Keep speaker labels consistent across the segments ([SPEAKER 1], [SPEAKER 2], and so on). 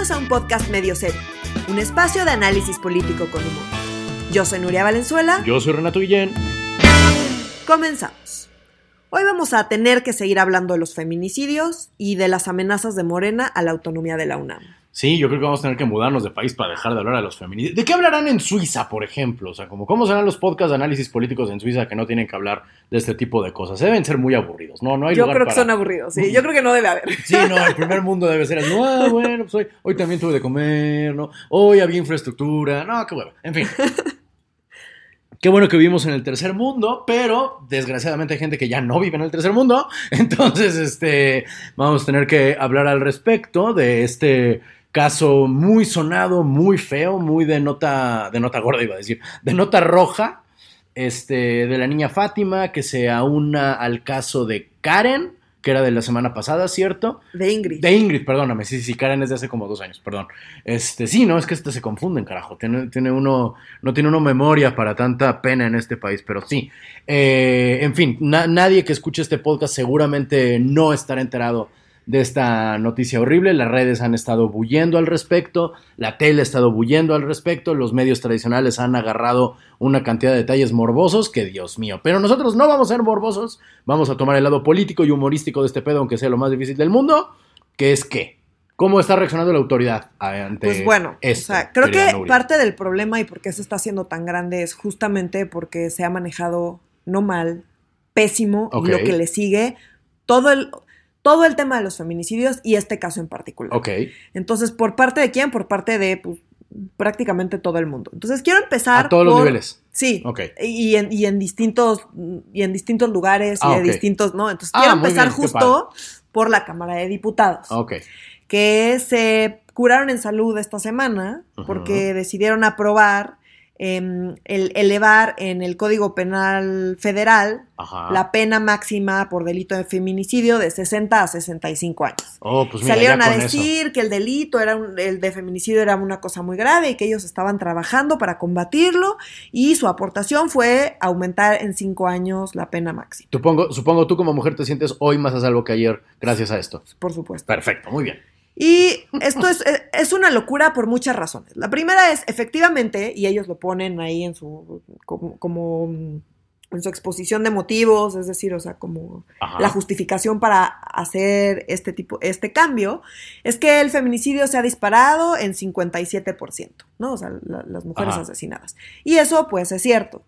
[SPEAKER 1] Bienvenidos a un podcast medio serio, un espacio de análisis político con humor. Yo soy Nuria Valenzuela.
[SPEAKER 2] Yo soy Renato Guillén.
[SPEAKER 1] Comenzamos. Hoy vamos a tener que seguir hablando de los feminicidios y de las amenazas de Morena a la autonomía de la UNAM.
[SPEAKER 2] Sí, yo creo que vamos a tener que mudarnos de país para dejar de hablar de los feminicidios. ¿De qué hablarán en Suiza, por ejemplo? O sea, como cómo serán los podcasts de análisis políticos en Suiza que no tienen que hablar de este tipo de cosas. Deben ser muy aburridos, ¿no? no hay
[SPEAKER 1] yo
[SPEAKER 2] lugar
[SPEAKER 1] creo que son aburridos, sí. Yo creo que no debe haber.
[SPEAKER 2] Sí, no, el primer mundo debe ser así. Ah, bueno, pues hoy, hoy también tuve de comer, ¿no? Hoy había infraestructura. No, qué bueno. En fin. Qué bueno que vivimos en el tercer mundo, pero desgraciadamente hay gente que ya no vive en el tercer mundo. Entonces, este, vamos a tener que hablar al respecto de este caso muy sonado, muy feo, muy de nota, de nota gorda, iba a decir, de nota roja, este, de la niña Fátima, que se aúna al caso de Karen, que era de la semana pasada, ¿cierto?
[SPEAKER 1] De Ingrid.
[SPEAKER 2] De Ingrid, perdóname, sí, sí, Karen es de hace como dos años, perdón. Este, sí, no, es que este se confunden, carajo. Tiene, tiene uno, no tiene uno memoria para tanta pena en este país, pero sí. Eh, en fin, na- nadie que escuche este podcast seguramente no estará enterado de esta noticia horrible. Las redes han estado bullendo al respecto, la tele ha estado bullendo al respecto, los medios tradicionales han agarrado una cantidad de detalles morbosos que Dios mío. Pero nosotros no vamos a ser morbosos, vamos a tomar el lado político y humorístico de este pedo, aunque sea lo más difícil del mundo, que es que, ¿cómo está reaccionando la autoridad ante
[SPEAKER 1] Pues bueno,
[SPEAKER 2] esto,
[SPEAKER 1] o sea, creo que
[SPEAKER 2] Nuria?
[SPEAKER 1] parte del problema y por qué se está haciendo tan grande es justamente porque se ha manejado no mal, pésimo, y lo que le sigue, todo el, todo el tema de los feminicidios y este caso en particular.
[SPEAKER 2] Ok,
[SPEAKER 1] Entonces, ¿por parte de quién? Por parte de pues, prácticamente todo el mundo. Entonces, quiero empezar
[SPEAKER 2] a todos los niveles.
[SPEAKER 1] Sí.
[SPEAKER 2] Ok.
[SPEAKER 1] Y en, y en distintos y en distintos lugares
[SPEAKER 2] Ah,
[SPEAKER 1] y de
[SPEAKER 2] ok.
[SPEAKER 1] distintos, ¿no? Entonces
[SPEAKER 2] Ah,
[SPEAKER 1] quiero
[SPEAKER 2] muy
[SPEAKER 1] empezar
[SPEAKER 2] bien,
[SPEAKER 1] justo por la Cámara de Diputados
[SPEAKER 2] Ok,
[SPEAKER 1] que se curaron en salud esta semana porque decidieron aprobar em, el elevar en el Código Penal Federal
[SPEAKER 2] ajá.
[SPEAKER 1] la pena máxima por delito de feminicidio de 60 a 65 años.
[SPEAKER 2] Oh, pues mira,
[SPEAKER 1] Salieron a
[SPEAKER 2] eso.
[SPEAKER 1] decir que el delito era un- el de feminicidio era una cosa muy grave y que ellos estaban trabajando para combatirlo y su aportación fue aumentar en cinco años la pena máxima,
[SPEAKER 2] Supongo, supongo tú como mujer te sientes hoy más a salvo que ayer gracias a esto.
[SPEAKER 1] por supuesto.
[SPEAKER 2] Perfecto, muy bien.
[SPEAKER 1] Y esto es, es- es una locura por muchas razones. La primera es, efectivamente, y ellos lo ponen ahí en su, como, como, mm, en su exposición de motivos, es decir, o sea, como
[SPEAKER 2] Ajá.
[SPEAKER 1] la justificación para hacer este tipo, este cambio, es que el feminicidio se ha disparado en 57%, ¿no? O sea, la- las mujeres
[SPEAKER 2] Ajá.
[SPEAKER 1] asesinadas. Y eso, pues, es cierto.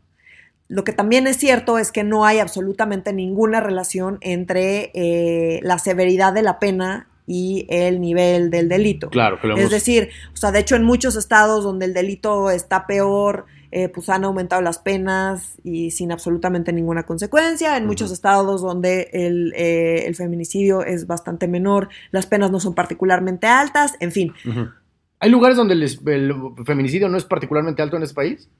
[SPEAKER 1] Lo que también es cierto es que no hay absolutamente ninguna relación entre eh, la severidad de la pena y el nivel del delito.
[SPEAKER 2] Claro, que lo
[SPEAKER 1] Es decir, o sea, de hecho en muchos estados donde el delito está peor, eh, pues han aumentado las penas y sin absolutamente ninguna consecuencia. En muchos estados donde el, eh, el feminicidio es bastante menor, las penas no son particularmente altas, en fin.
[SPEAKER 2] ¿Hay lugares donde el, el feminicidio no es particularmente alto en este país?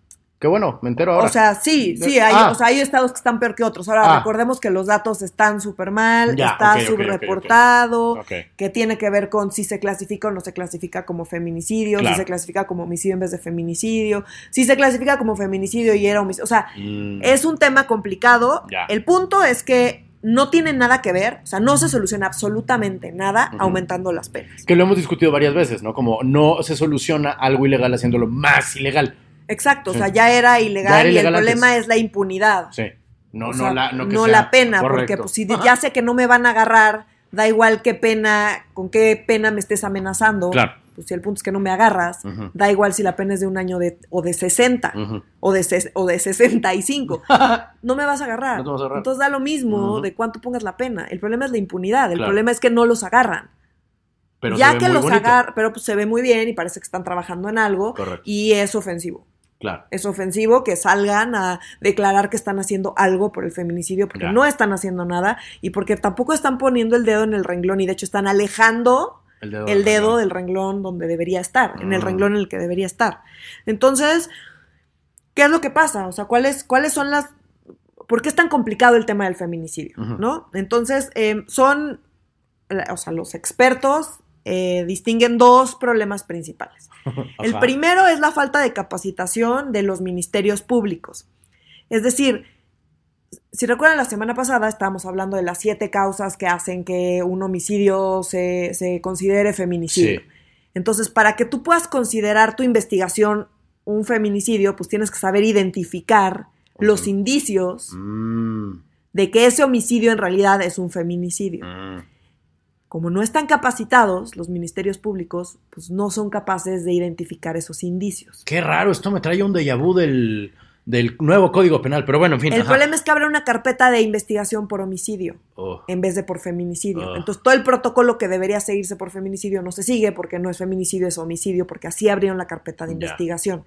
[SPEAKER 2] Qué bueno, me entero ahora.
[SPEAKER 1] O sea, sí, sí, hay,
[SPEAKER 2] Ah.
[SPEAKER 1] o sea, hay estados que están peor que otros. Ahora,
[SPEAKER 2] Ah.
[SPEAKER 1] recordemos que los datos están súper mal,
[SPEAKER 2] Ya,
[SPEAKER 1] está subreportado, que tiene que ver con si se clasifica o no se clasifica como feminicidio,
[SPEAKER 2] Claro.
[SPEAKER 1] si se clasifica como homicidio en vez de feminicidio, si se clasifica como feminicidio y era homicidio. O sea,
[SPEAKER 2] Mm,
[SPEAKER 1] es un tema complicado.
[SPEAKER 2] Ya.
[SPEAKER 1] El punto es que no tiene nada que ver, o sea, no se soluciona absolutamente nada aumentando las penas.
[SPEAKER 2] Que lo hemos discutido varias veces, ¿no? Como no se soluciona algo ilegal haciéndolo más ilegal.
[SPEAKER 1] Exacto, o sea, ya era ilegal
[SPEAKER 2] Ya era
[SPEAKER 1] y el problema es la impunidad.
[SPEAKER 2] Sí. No,
[SPEAKER 1] O
[SPEAKER 2] no
[SPEAKER 1] sea,
[SPEAKER 2] la, no que
[SPEAKER 1] no
[SPEAKER 2] sea
[SPEAKER 1] la pena, porque pues si ya sé que no me van a agarrar, da igual qué pena, con qué pena me estés amenazando.
[SPEAKER 2] Claro.
[SPEAKER 1] Pues si el punto es que no me agarras, da igual si la pena es de un año de, o de 60
[SPEAKER 2] Ujú.
[SPEAKER 1] o, de o de 65. no me vas a agarrar.
[SPEAKER 2] No te vas a agarrar.
[SPEAKER 1] Entonces da lo mismo de cuánto pongas la pena. El problema es la impunidad. El
[SPEAKER 2] Claro.
[SPEAKER 1] problema es que no los agarran.
[SPEAKER 2] Pero
[SPEAKER 1] ya que los agarran, pero pues se ve muy bien y parece que están trabajando en algo
[SPEAKER 2] Correcto.
[SPEAKER 1] y es ofensivo.
[SPEAKER 2] Claro.
[SPEAKER 1] Es ofensivo que salgan a declarar que están haciendo algo por el feminicidio porque
[SPEAKER 2] Ya.
[SPEAKER 1] no están haciendo nada y porque tampoco están poniendo el dedo en el renglón y de hecho están alejando
[SPEAKER 2] El dedo,
[SPEAKER 1] el dedo
[SPEAKER 2] ¿no?
[SPEAKER 1] del renglón donde debería estar, en el
[SPEAKER 2] Mm.
[SPEAKER 1] renglón en el que debería estar. Entonces, ¿qué es lo que pasa? O sea, ¿cuáles, cuáles son las... ¿Por qué es tan complicado el tema del feminicidio? ¿No? Entonces, eh, son, o sea, los expertos eh, distinguen dos problemas principales. El primero es la falta de capacitación de los ministerios públicos. Es decir, si recuerdan la semana pasada estábamos hablando de las siete causas que hacen que un homicidio se, se considere feminicidio.
[SPEAKER 2] Sí.
[SPEAKER 1] Entonces, para que tú puedas considerar tu investigación un feminicidio, pues tienes que saber identificar los indicios
[SPEAKER 2] Mm,
[SPEAKER 1] de que ese homicidio en realidad es un feminicidio.
[SPEAKER 2] mm.
[SPEAKER 1] Como no están capacitados, los ministerios públicos, pues no son capaces de identificar esos indicios.
[SPEAKER 2] Qué raro, esto me trae un déjà vu del, del nuevo código penal, pero bueno, en fin.
[SPEAKER 1] El
[SPEAKER 2] ajá.
[SPEAKER 1] problema es que habrá una carpeta de investigación por homicidio
[SPEAKER 2] Oh,
[SPEAKER 1] en vez de por feminicidio.
[SPEAKER 2] Ah.
[SPEAKER 1] Entonces, todo el protocolo que debería seguirse por feminicidio no se sigue porque no es feminicidio, es homicidio, porque así abrieron la carpeta de investigación.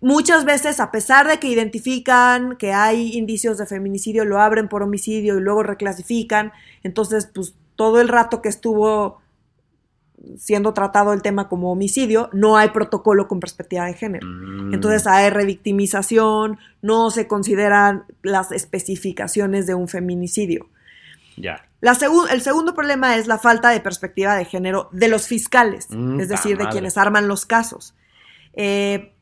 [SPEAKER 1] Muchas veces, a pesar de que identifican que hay indicios de feminicidio, lo abren por homicidio y luego reclasifican. Entonces, pues todo el rato que estuvo siendo tratado el tema como homicidio, no hay protocolo con perspectiva de género.
[SPEAKER 2] mm.
[SPEAKER 1] Entonces hay revictimización, no se consideran las especificaciones de un feminicidio.
[SPEAKER 2] Ya.
[SPEAKER 1] La segu- el segundo problema es la falta de perspectiva de género de los fiscales,
[SPEAKER 2] Mm,
[SPEAKER 1] es decir, de
[SPEAKER 2] madre.
[SPEAKER 1] quienes arman los casos. Eh,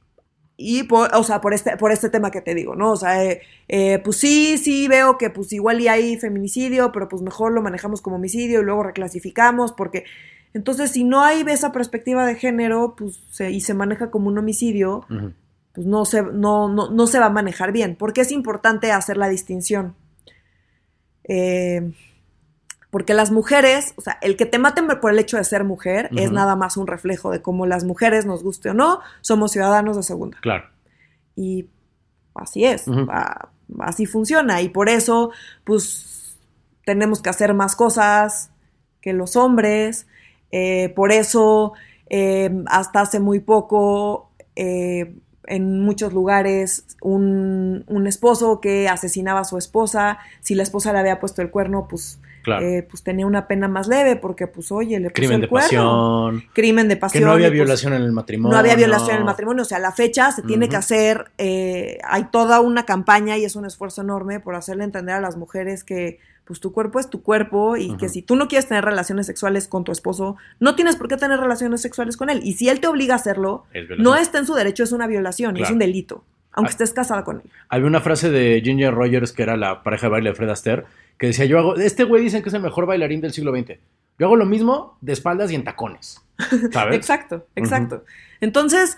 [SPEAKER 1] y por, o sea, por este, por este tema que te digo, ¿no? O sea, eh, eh, pues sí, sí veo que pues igual y hay feminicidio, pero pues mejor lo manejamos como homicidio y luego reclasificamos, porque entonces si no hay esa perspectiva de género, pues se- y se maneja como un homicidio, pues no se, no, no, no se va a manejar bien. Porque es importante hacer la distinción. Eh, porque las mujeres, o sea, el que te maten por el hecho de ser mujer es nada más un reflejo de cómo las mujeres, nos guste o no, somos ciudadanos de segunda.
[SPEAKER 2] Claro.
[SPEAKER 1] Y así es, así funciona. Y por eso, pues, tenemos que hacer más cosas que los hombres. Eh, por eso, eh, hasta hace muy poco, eh, en muchos lugares, un, un esposo que asesinaba a su esposa, si la esposa le había puesto el cuerno, pues,
[SPEAKER 2] Claro.
[SPEAKER 1] eh, pues tenía una pena más leve, porque, pues, oye, le puso
[SPEAKER 2] Crimen
[SPEAKER 1] el
[SPEAKER 2] de
[SPEAKER 1] cuerno.
[SPEAKER 2] pasión.
[SPEAKER 1] Crimen de
[SPEAKER 2] Que
[SPEAKER 1] pasión.
[SPEAKER 2] no había
[SPEAKER 1] pues,
[SPEAKER 2] violación en el matrimonio.
[SPEAKER 1] no había violación en el matrimonio, o sea, la fecha se tiene
[SPEAKER 2] Ujú.
[SPEAKER 1] que hacer, eh, hay toda una campaña y es un esfuerzo enorme por hacerle entender a las mujeres que pues tu cuerpo es tu cuerpo y que si tú no quieres tener relaciones sexuales con tu esposo, no tienes por qué tener relaciones sexuales con él. Y si él te obliga a hacerlo,
[SPEAKER 2] Es
[SPEAKER 1] no está en su derecho, es una violación, es
[SPEAKER 2] Claro.
[SPEAKER 1] un delito, aunque
[SPEAKER 2] Ay.
[SPEAKER 1] estés casada con él.
[SPEAKER 2] Había una frase de Ginger Rogers, que era la pareja de baile de Fred Astaire, que decía, yo hago, este güey dicen que es el mejor bailarín del siglo XX. Yo hago lo mismo de espaldas y en tacones. ¿Sabes?
[SPEAKER 1] Exacto, exacto. Entonces,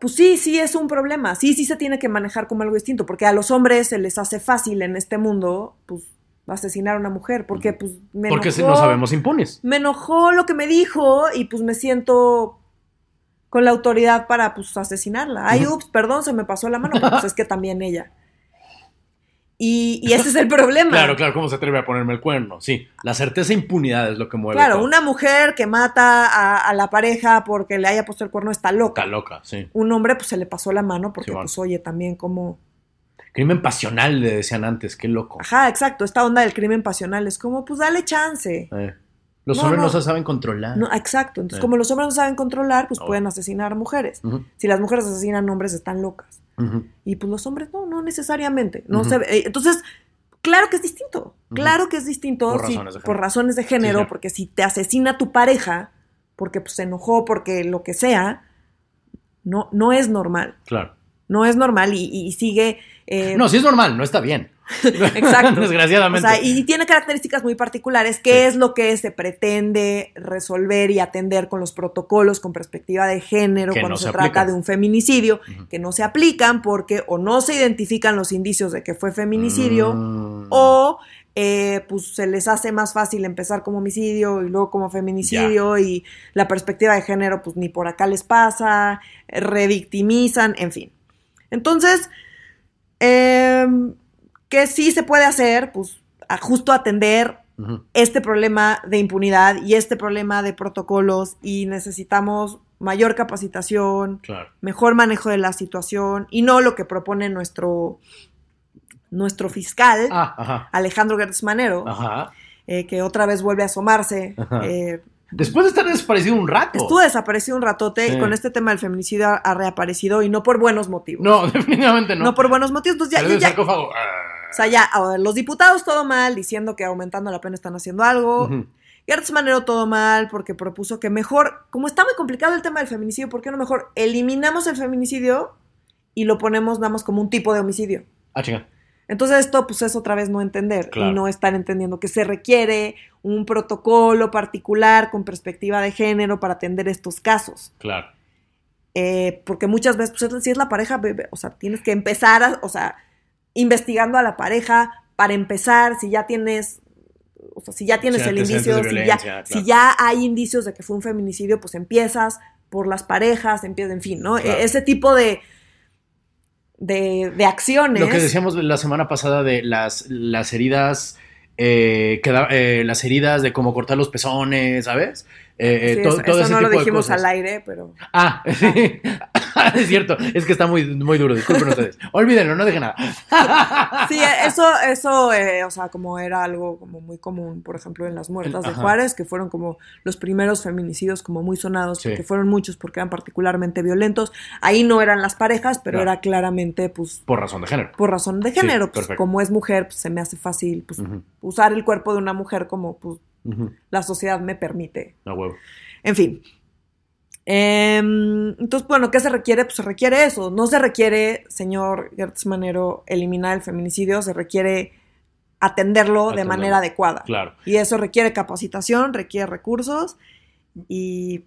[SPEAKER 1] pues sí, sí es un problema. Sí, sí se tiene que manejar como algo distinto, porque a los hombres se les hace fácil en este mundo, pues, asesinar a una mujer, porque pues me
[SPEAKER 2] Porque
[SPEAKER 1] enojó,
[SPEAKER 2] no sabemos impunes.
[SPEAKER 1] me enojó lo que me dijo y pues me siento con la autoridad para pues asesinarla. Ay, ups, perdón, se me pasó la mano, pero, pues es que también ella. Y, y ese es el problema.
[SPEAKER 2] Claro, claro, ¿cómo se atreve a ponerme el cuerno? Sí, la certeza e impunidad es lo que mueve
[SPEAKER 1] Claro,
[SPEAKER 2] todo.
[SPEAKER 1] una mujer que mata a, a la pareja porque le haya puesto el cuerno está loca.
[SPEAKER 2] Está loca, sí.
[SPEAKER 1] Un hombre pues se le pasó la mano porque
[SPEAKER 2] Sí, bueno.
[SPEAKER 1] pues oye también como...
[SPEAKER 2] Crimen pasional, le decían antes, qué loco.
[SPEAKER 1] Ajá, exacto, esta onda del crimen pasional es como pues dale chance.
[SPEAKER 2] Eh, Los
[SPEAKER 1] No,
[SPEAKER 2] hombres no,
[SPEAKER 1] no.
[SPEAKER 2] se saben controlar.
[SPEAKER 1] No, exacto, entonces
[SPEAKER 2] Eh.
[SPEAKER 1] como los hombres no saben controlar pues
[SPEAKER 2] Oh.
[SPEAKER 1] pueden asesinar a mujeres. Si las mujeres asesinan hombres están locas. Y pues los hombres no, no necesariamente. No se ve- eh, Entonces, claro que es distinto. Claro que es distinto
[SPEAKER 2] Por
[SPEAKER 1] si-
[SPEAKER 2] razones de
[SPEAKER 1] por
[SPEAKER 2] género.
[SPEAKER 1] razones de género,
[SPEAKER 2] sí.
[SPEAKER 1] porque si te asesina tu pareja, porque pues, se enojó, porque lo que sea, no, no es normal.
[SPEAKER 2] Claro.
[SPEAKER 1] No es normal y, y sigue. eh,
[SPEAKER 2] No, sí es normal, no está bien.
[SPEAKER 1] Exacto. O
[SPEAKER 2] Desgraciadamente.
[SPEAKER 1] sea, y tiene características muy particulares. ¿Qué
[SPEAKER 2] Sí.
[SPEAKER 1] es lo que se pretende resolver y atender con los protocolos con perspectiva de género
[SPEAKER 2] Que
[SPEAKER 1] cuando
[SPEAKER 2] no
[SPEAKER 1] se,
[SPEAKER 2] se
[SPEAKER 1] trata de un feminicidio? Que no se aplican porque o no se identifican los indicios de que fue feminicidio
[SPEAKER 2] Mm.
[SPEAKER 1] o eh, pues se les hace más fácil empezar como homicidio y luego como feminicidio y la perspectiva de género pues ni por acá les pasa, eh, revictimizan, en fin. Entonces, em, ¿qué sí se puede hacer? Pues a justo atender este problema de impunidad y este problema de protocolos y necesitamos mayor capacitación,
[SPEAKER 2] Claro.
[SPEAKER 1] mejor manejo de la situación y no lo que propone nuestro, nuestro fiscal,
[SPEAKER 2] Ah, ajá.
[SPEAKER 1] Alejandro Gertz Manero,
[SPEAKER 2] Ajá.
[SPEAKER 1] eh, que otra vez vuelve a asomarse. Eh,
[SPEAKER 2] Después de estar desaparecido un rato.
[SPEAKER 1] estuvo desaparecido un ratote
[SPEAKER 2] Sí.
[SPEAKER 1] y con este tema del feminicidio ha, reaparecido y no por buenos motivos.
[SPEAKER 2] No, definitivamente no.
[SPEAKER 1] No, por buenos motivos. Entonces ya,
[SPEAKER 2] Salió del
[SPEAKER 1] ya-
[SPEAKER 2] sarcófago.
[SPEAKER 1] O sea, ya, los diputados todo mal, diciendo que aumentando la pena están haciendo algo.
[SPEAKER 2] Ujú.
[SPEAKER 1] Gertz Manero todo mal porque propuso que mejor, como está muy complicado el tema del feminicidio, ¿por qué no mejor eliminamos el feminicidio y lo ponemos nada más como un tipo de homicidio?
[SPEAKER 2] Ah, chinga.
[SPEAKER 1] Entonces esto pues es otra vez no entender
[SPEAKER 2] Claro.
[SPEAKER 1] y no estar entendiendo que se requiere un protocolo particular con perspectiva de género para atender estos casos.
[SPEAKER 2] Claro.
[SPEAKER 1] Eh, porque muchas veces, pues si es la pareja, bebé, o sea, tienes que empezar, a- o sea, investigando a la pareja para empezar, si ya tienes, o sea, si ya tienes el indicio, si ya, si ya hay indicios de que fue un feminicidio, pues empiezas por las parejas, empiezas, en fin, ¿no?
[SPEAKER 2] Claro.
[SPEAKER 1] E- Ese tipo de, de, de acciones.
[SPEAKER 2] Lo que decíamos la semana pasada de las, las heridas, eh, que da- eh, las heridas de cómo cortar los pezones, ¿sabes? Eh, eh,
[SPEAKER 1] Sí,
[SPEAKER 2] to-
[SPEAKER 1] eso,
[SPEAKER 2] todo
[SPEAKER 1] eso
[SPEAKER 2] ese
[SPEAKER 1] no lo
[SPEAKER 2] de
[SPEAKER 1] dijimos
[SPEAKER 2] cosas.
[SPEAKER 1] al aire, pero
[SPEAKER 2] Ah, sí. es cierto, es que está muy, muy duro, disculpen ustedes. Olvídenlo, no dejen nada.
[SPEAKER 1] sí, eso, eso, eh, o sea, como era algo como muy común, por ejemplo, en las muertas de. Juárez, que fueron como los primeros feminicidios como muy sonados,
[SPEAKER 2] Sí.
[SPEAKER 1] porque fueron muchos, porque eran particularmente violentos. Ahí no eran las parejas, pero
[SPEAKER 2] Claro.
[SPEAKER 1] era claramente, pues,
[SPEAKER 2] Por razón de género.
[SPEAKER 1] por razón de género. Pues,
[SPEAKER 2] perfecto.
[SPEAKER 1] como es mujer, pues se me hace fácil pues, usar el cuerpo de una mujer como pues, la sociedad me permite.
[SPEAKER 2] A huevo.
[SPEAKER 1] En fin. Em, entonces, bueno, ¿qué se requiere? Pues se requiere eso. No se requiere, señor Gertz Manero, eliminar el feminicidio, se requiere atenderlo, de
[SPEAKER 2] Atenderlo.
[SPEAKER 1] manera adecuada.
[SPEAKER 2] Claro.
[SPEAKER 1] Y eso requiere capacitación, requiere recursos y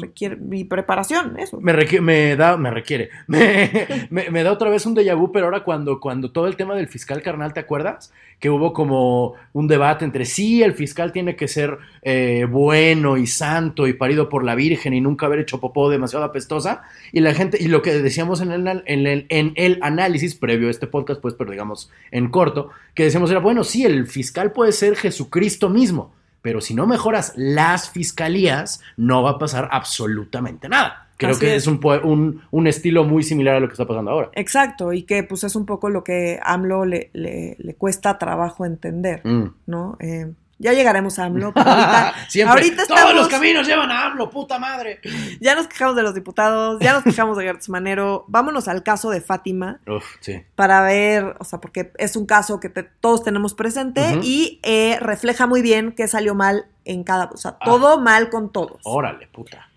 [SPEAKER 1] requiere y preparación, eso.
[SPEAKER 2] Me, requi- me da, me requiere, me, me- me da otra vez un déjà vu, pero ahora cuando, cuando todo el tema del fiscal carnal, ¿te acuerdas? Que hubo como un debate entre sí, el fiscal tiene que ser eh, bueno y santo y parido por la Virgen y nunca haber hecho popó demasiado apestosa, y la gente, y lo que decíamos en el, en el, en el análisis previo a este podcast, pues, pero digamos en corto, que decíamos era, bueno, sí, el fiscal puede ser Jesucristo mismo, pero si no mejoras las fiscalías, no va a pasar absolutamente nada. Creo
[SPEAKER 1] Así
[SPEAKER 2] que
[SPEAKER 1] es.
[SPEAKER 2] es, un, un, un estilo muy similar a lo que está pasando ahora.
[SPEAKER 1] Exacto, y que pues es un poco lo que AMLO le, le, le cuesta trabajo entender,
[SPEAKER 2] Mm.
[SPEAKER 1] ¿no? Eh, ya llegaremos a AMLO, pero ahorita,
[SPEAKER 2] Siempre.
[SPEAKER 1] ahorita
[SPEAKER 2] Todos los caminos llevan a AMLO, puta madre.
[SPEAKER 1] ya nos quejamos de los diputados, ya nos quejamos de Gertz Manero, vámonos al caso de Fátima
[SPEAKER 2] Uf, sí.
[SPEAKER 1] para ver, o sea, porque es un caso que te- todos tenemos presente y eh, refleja muy bien qué salió mal en cada, o sea, todo mal con todos.
[SPEAKER 2] Órale, puta.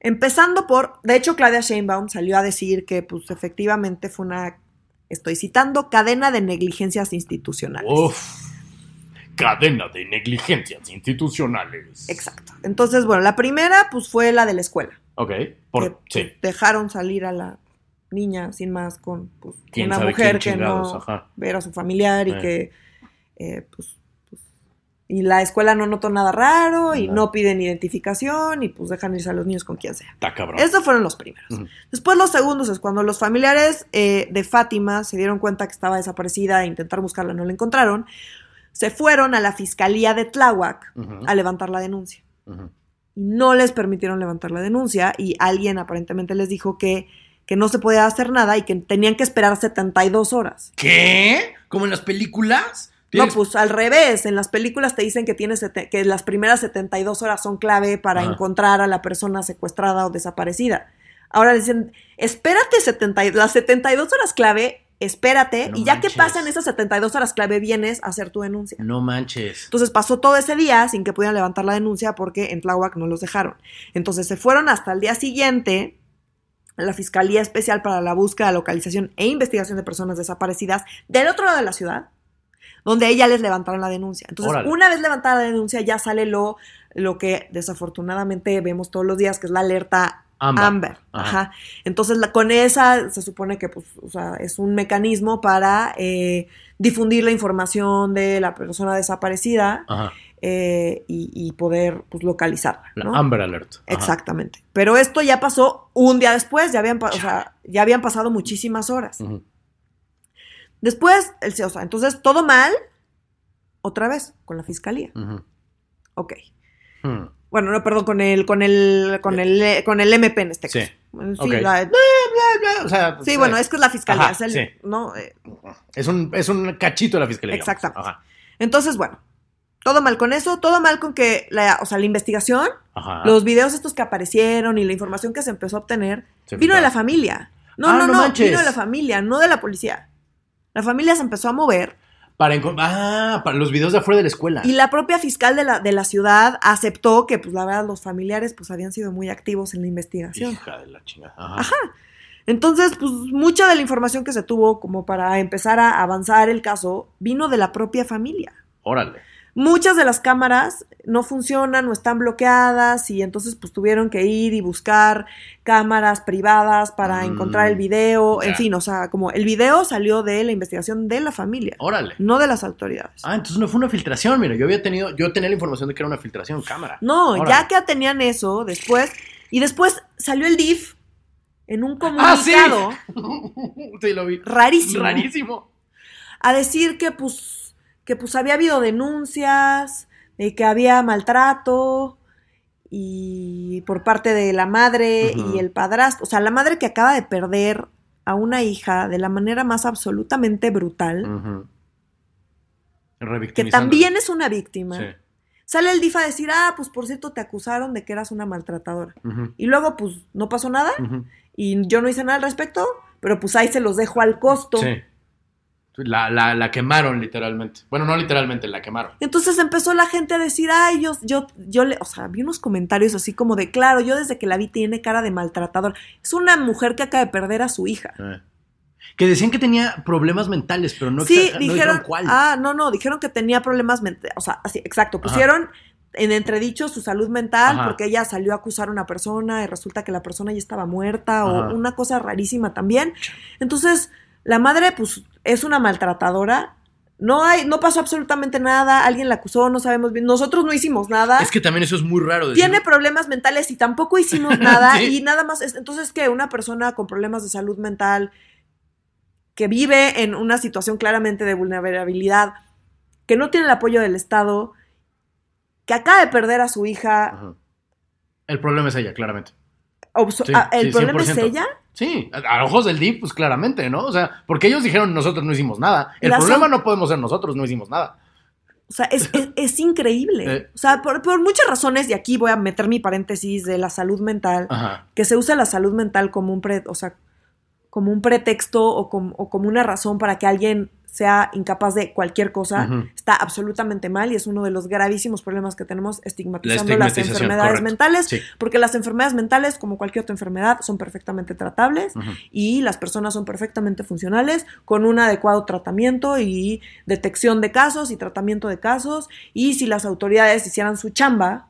[SPEAKER 1] Empezando por, de hecho, Claudia Sheinbaum salió a decir que, pues, efectivamente fue una, estoy citando, cadena de negligencias institucionales.
[SPEAKER 2] Uf. Cadena de negligencias institucionales.
[SPEAKER 1] Exacto. Entonces, bueno, la primera, pues, fue la de la escuela.
[SPEAKER 2] Ok. Por,
[SPEAKER 1] que,
[SPEAKER 2] sí.
[SPEAKER 1] pues, dejaron salir a la niña sin más con pues,
[SPEAKER 2] ¿Quién
[SPEAKER 1] una mujer que no
[SPEAKER 2] Ajá.
[SPEAKER 1] ver a su familiar y
[SPEAKER 2] Eh.
[SPEAKER 1] que, eh, pues, pues, y la escuela no notó nada raro y
[SPEAKER 2] No.
[SPEAKER 1] piden identificación y pues dejan irse a los niños con quien sea.
[SPEAKER 2] Está cabrón.
[SPEAKER 1] Estos fueron los primeros. Después los segundos es cuando los familiares eh, de Fátima se dieron cuenta que estaba desaparecida e intentaron buscarla, no la encontraron, se fueron a la fiscalía de Tláhuac a levantar la denuncia. Y no les permitieron levantar la denuncia y alguien aparentemente les dijo que, que no se podía hacer nada y que tenían que esperar 72 horas.
[SPEAKER 2] ¿Qué? ¿Como en las películas?
[SPEAKER 1] No,
[SPEAKER 2] ¿Tienes-
[SPEAKER 1] pues al revés. En las películas te dicen que, tienes que las primeras 72 horas son clave para
[SPEAKER 2] Ajá.
[SPEAKER 1] encontrar a la persona secuestrada o desaparecida. Ahora dicen, espérate 70, y- las 72 horas clave, espérate,
[SPEAKER 2] No
[SPEAKER 1] y ya
[SPEAKER 2] manches.
[SPEAKER 1] que pasan esas 72 horas clave, vienes a hacer tu denuncia.
[SPEAKER 2] No manches.
[SPEAKER 1] Entonces pasó todo ese día sin que pudieran levantar la denuncia porque en Tláhuac no los dejaron. Entonces se fueron hasta el día siguiente a la Fiscalía Especial para la Búsqueda, Localización e Investigación de Personas Desaparecidas del otro lado de la ciudad, donde ella les levantaron la denuncia. Entonces,
[SPEAKER 2] Órale.
[SPEAKER 1] una vez levantada la denuncia, ya sale lo, lo que desafortunadamente vemos todos los días, que es la alerta Amber.
[SPEAKER 2] Ajá.
[SPEAKER 1] Ajá. Entonces, la- con esa se supone que pues, o sea, es un mecanismo para eh, difundir la información de la persona desaparecida
[SPEAKER 2] Ajá.
[SPEAKER 1] eh, y, y poder pues, localizarla.
[SPEAKER 2] La. Amber Alert. Ajá.
[SPEAKER 1] Exactamente. Pero esto ya pasó un día después, ya habían, o sea, ya habían pasado muchísimas horas. Después, el, o sea, entonces todo mal, otra vez, con la fiscalía.
[SPEAKER 2] Ujú.
[SPEAKER 1] Ok.
[SPEAKER 2] Hmm.
[SPEAKER 1] Bueno, no, perdón, con el, con el, con el, con el MP en este caso. Sí,
[SPEAKER 2] Ok.
[SPEAKER 1] la-
[SPEAKER 2] O sea,
[SPEAKER 1] sí, bueno, es que es la fiscalía,
[SPEAKER 2] Ajá,
[SPEAKER 1] es el-
[SPEAKER 2] sí.
[SPEAKER 1] ¿no?
[SPEAKER 2] Es un, es un cachito de la fiscalía.
[SPEAKER 1] Exactamente.
[SPEAKER 2] Ajá.
[SPEAKER 1] Entonces, bueno, todo mal con eso, todo mal con que, la, o sea, la investigación,
[SPEAKER 2] Ajá.
[SPEAKER 1] los videos estos que aparecieron y la información que se empezó a obtener,
[SPEAKER 2] Se
[SPEAKER 1] vino de la familia. No,
[SPEAKER 2] Ah,
[SPEAKER 1] no,
[SPEAKER 2] no
[SPEAKER 1] no, vino de la familia, no de la policía. La familia se empezó a mover
[SPEAKER 2] Para ah, para los videos de afuera de la escuela.
[SPEAKER 1] y la propia fiscal de la, de la ciudad aceptó que, pues, la verdad, los familiares, pues, habían sido muy activos en la investigación.
[SPEAKER 2] Hija de la chingada. Ajá.
[SPEAKER 1] Ajá. Entonces, pues mucha de la información que se tuvo como para empezar a avanzar el caso vino de la propia familia.
[SPEAKER 2] Órale.
[SPEAKER 1] Muchas de las cámaras no funcionan o están bloqueadas y entonces pues tuvieron que ir y buscar cámaras privadas para
[SPEAKER 2] Mm,
[SPEAKER 1] encontrar el video, en fin, o sea, como el video salió de la investigación de la familia,
[SPEAKER 2] Órale.
[SPEAKER 1] no de las autoridades.
[SPEAKER 2] Ah, entonces no fue una filtración, mira, yo había tenido, yo tenía la información de que era una filtración cámara.
[SPEAKER 1] No,
[SPEAKER 2] Órale.
[SPEAKER 1] ya que tenían eso, después, y después salió el DIF en un
[SPEAKER 2] Ah, sí.
[SPEAKER 1] comunicado
[SPEAKER 2] sí, lo vi.
[SPEAKER 1] rarísimo,
[SPEAKER 2] Rarísimo.
[SPEAKER 1] a decir que pues, que pues había habido denuncias, de que había maltrato y por parte de la madre y el padrastro, o sea, la madre que acaba de perder a una hija de la manera más absolutamente brutal, que también es una víctima.
[SPEAKER 2] Sí.
[SPEAKER 1] Sale el DIF a decir, ah, pues por cierto te acusaron de que eras una maltratadora. Y luego, pues, no pasó nada y yo no hice nada al respecto, pero pues ahí se los dejo al costo.
[SPEAKER 2] Sí. La, la, la quemaron literalmente. Bueno, no literalmente, la quemaron.
[SPEAKER 1] Entonces empezó la gente a decir, ay, yo, yo, yo le, o sea, vi unos comentarios así como de, claro, yo desde que la vi tiene cara de maltratador. Es una mujer que acaba de perder a su hija.
[SPEAKER 2] Eh. Que decían que tenía problemas mentales, pero no,
[SPEAKER 1] sí,
[SPEAKER 2] exa- no
[SPEAKER 1] dijeron,
[SPEAKER 2] cuál.
[SPEAKER 1] ah, no, no, dijeron que tenía problemas mentales, o sea, así, exacto,
[SPEAKER 2] Ajá.
[SPEAKER 1] pusieron en entredicho su salud mental
[SPEAKER 2] Ajá.
[SPEAKER 1] porque ella salió a acusar a una persona y resulta que la persona ya estaba muerta
[SPEAKER 2] Ajá.
[SPEAKER 1] o una cosa rarísima también. Entonces, la madre, pues, es una maltratadora. No hay, no pasó absolutamente nada, alguien la acusó, no sabemos bien, nosotros no hicimos nada.
[SPEAKER 2] Es que también eso es muy raro. decir-
[SPEAKER 1] tiene problemas mentales y tampoco hicimos nada
[SPEAKER 2] Sí.
[SPEAKER 1] y nada más. es- entonces, que una persona con problemas de salud mental que vive en una situación claramente de vulnerabilidad, que no tiene el apoyo del Estado, que acaba de perder a su hija,
[SPEAKER 2] Ajá. El problema es ella, claramente. Sí,
[SPEAKER 1] ah, el
[SPEAKER 2] sí,
[SPEAKER 1] problema es
[SPEAKER 2] 100%.
[SPEAKER 1] ella.
[SPEAKER 2] Sí, a, ojos del DIP, pues claramente, ¿no? O sea, porque ellos dijeron nosotros no hicimos nada. El problema no podemos ser nosotros, no hicimos nada.
[SPEAKER 1] O sea, es, es- es increíble.
[SPEAKER 2] Eh.
[SPEAKER 1] O sea, por, por muchas razones, y aquí voy a meter mi paréntesis de la salud mental,
[SPEAKER 2] Ajá.
[SPEAKER 1] que se usa la salud mental como un pre, o sea, como un pretexto o como, o como una razón para que alguien sea incapaz de cualquier cosa, está absolutamente mal y es uno de los gravísimos problemas que tenemos estigmatizando
[SPEAKER 2] La
[SPEAKER 1] las enfermedades
[SPEAKER 2] correcto.
[SPEAKER 1] mentales,
[SPEAKER 2] Sí.
[SPEAKER 1] porque las enfermedades mentales, como cualquier otra enfermedad, son perfectamente tratables y las personas son perfectamente funcionales con un adecuado tratamiento y detección de casos y tratamiento de casos y si las autoridades hicieran su chamba,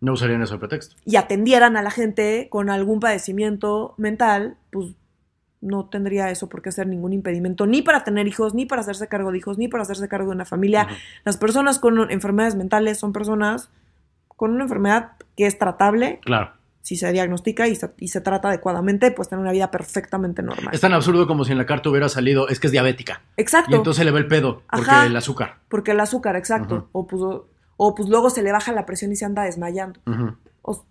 [SPEAKER 2] No usarían eso de pretexto.
[SPEAKER 1] y atendieran a la gente con algún padecimiento mental, pues no tendría eso por qué ser ningún impedimento, ni para tener hijos, ni para hacerse cargo de hijos, ni para hacerse cargo de una familia. Las personas con enfermedades mentales son personas con una enfermedad que es tratable,
[SPEAKER 2] Claro.
[SPEAKER 1] si se diagnostica y se, y se trata adecuadamente, pues tener una vida perfectamente normal.
[SPEAKER 2] Es tan absurdo como si en la carta hubiera salido, es que es diabética.
[SPEAKER 1] Exacto,
[SPEAKER 2] Y entonces le ve el pedo, porque
[SPEAKER 1] Ajá.
[SPEAKER 2] el azúcar.
[SPEAKER 1] porque el azúcar, exacto. O, pues, o, o, pues luego se le baja la presión y se anda desmayando. O,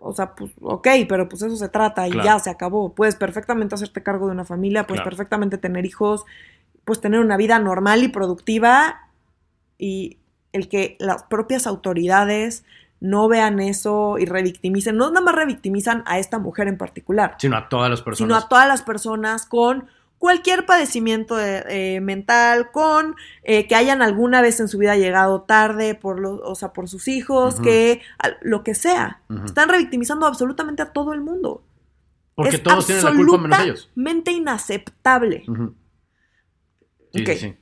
[SPEAKER 1] o sea, pues, ok, pero pues eso se trata y
[SPEAKER 2] Claro.
[SPEAKER 1] ya se acabó. Puedes perfectamente hacerte cargo de una familia, puedes
[SPEAKER 2] Claro.
[SPEAKER 1] perfectamente tener hijos, puedes tener una vida normal y productiva y el que las propias autoridades no vean eso y revictimicen, no nada más revictimizan a esta mujer en particular,
[SPEAKER 2] Sino a todas las personas.
[SPEAKER 1] sino a todas las personas con cualquier padecimiento de- eh, mental, con eh, que hayan alguna vez en su vida llegado tarde por los, o sea, por sus hijos, que a- lo que sea. Están revictimizando absolutamente a todo el mundo.
[SPEAKER 2] Porque
[SPEAKER 1] es
[SPEAKER 2] todos tienen la culpa menos ellos.
[SPEAKER 1] absolutamente inaceptable.
[SPEAKER 2] Ujú. Sí,
[SPEAKER 1] Ok.
[SPEAKER 2] sí, sí.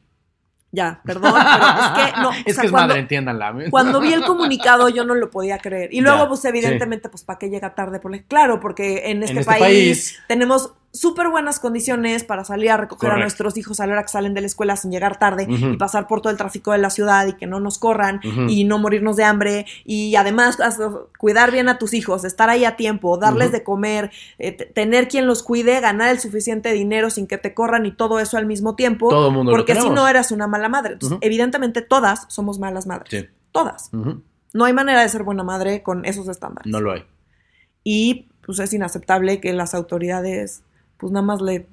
[SPEAKER 1] Ya, perdón, pero es que no. o
[SPEAKER 2] es
[SPEAKER 1] sea,
[SPEAKER 2] que es
[SPEAKER 1] cuando,
[SPEAKER 2] madre, entiéndanla.
[SPEAKER 1] cuando vi el comunicado yo no lo podía creer. Y luego,
[SPEAKER 2] Ya,
[SPEAKER 1] pues evidentemente, pues ¿para qué llega tarde? Claro, porque en este,
[SPEAKER 2] este
[SPEAKER 1] país,
[SPEAKER 2] país-
[SPEAKER 1] tenemos súper buenas condiciones para salir a recoger a nuestros hijos a la hora que salen de la escuela sin llegar tarde y pasar por todo el tráfico de la ciudad y que no nos corran y no morirnos de hambre y además cuidar bien a tus hijos, estar ahí a tiempo, darles de comer, eh, tener quien los cuide, ganar el suficiente dinero sin que te corran y todo eso al mismo tiempo.
[SPEAKER 2] Todo el mundo lo
[SPEAKER 1] porque si no eras una mala madre. Entonces, evidentemente todas somos malas madres.
[SPEAKER 2] Sí.
[SPEAKER 1] Todas. No hay manera de ser buena madre con esos estándares.
[SPEAKER 2] No lo hay.
[SPEAKER 1] Y pues es inaceptable que las autoridades pues nada más le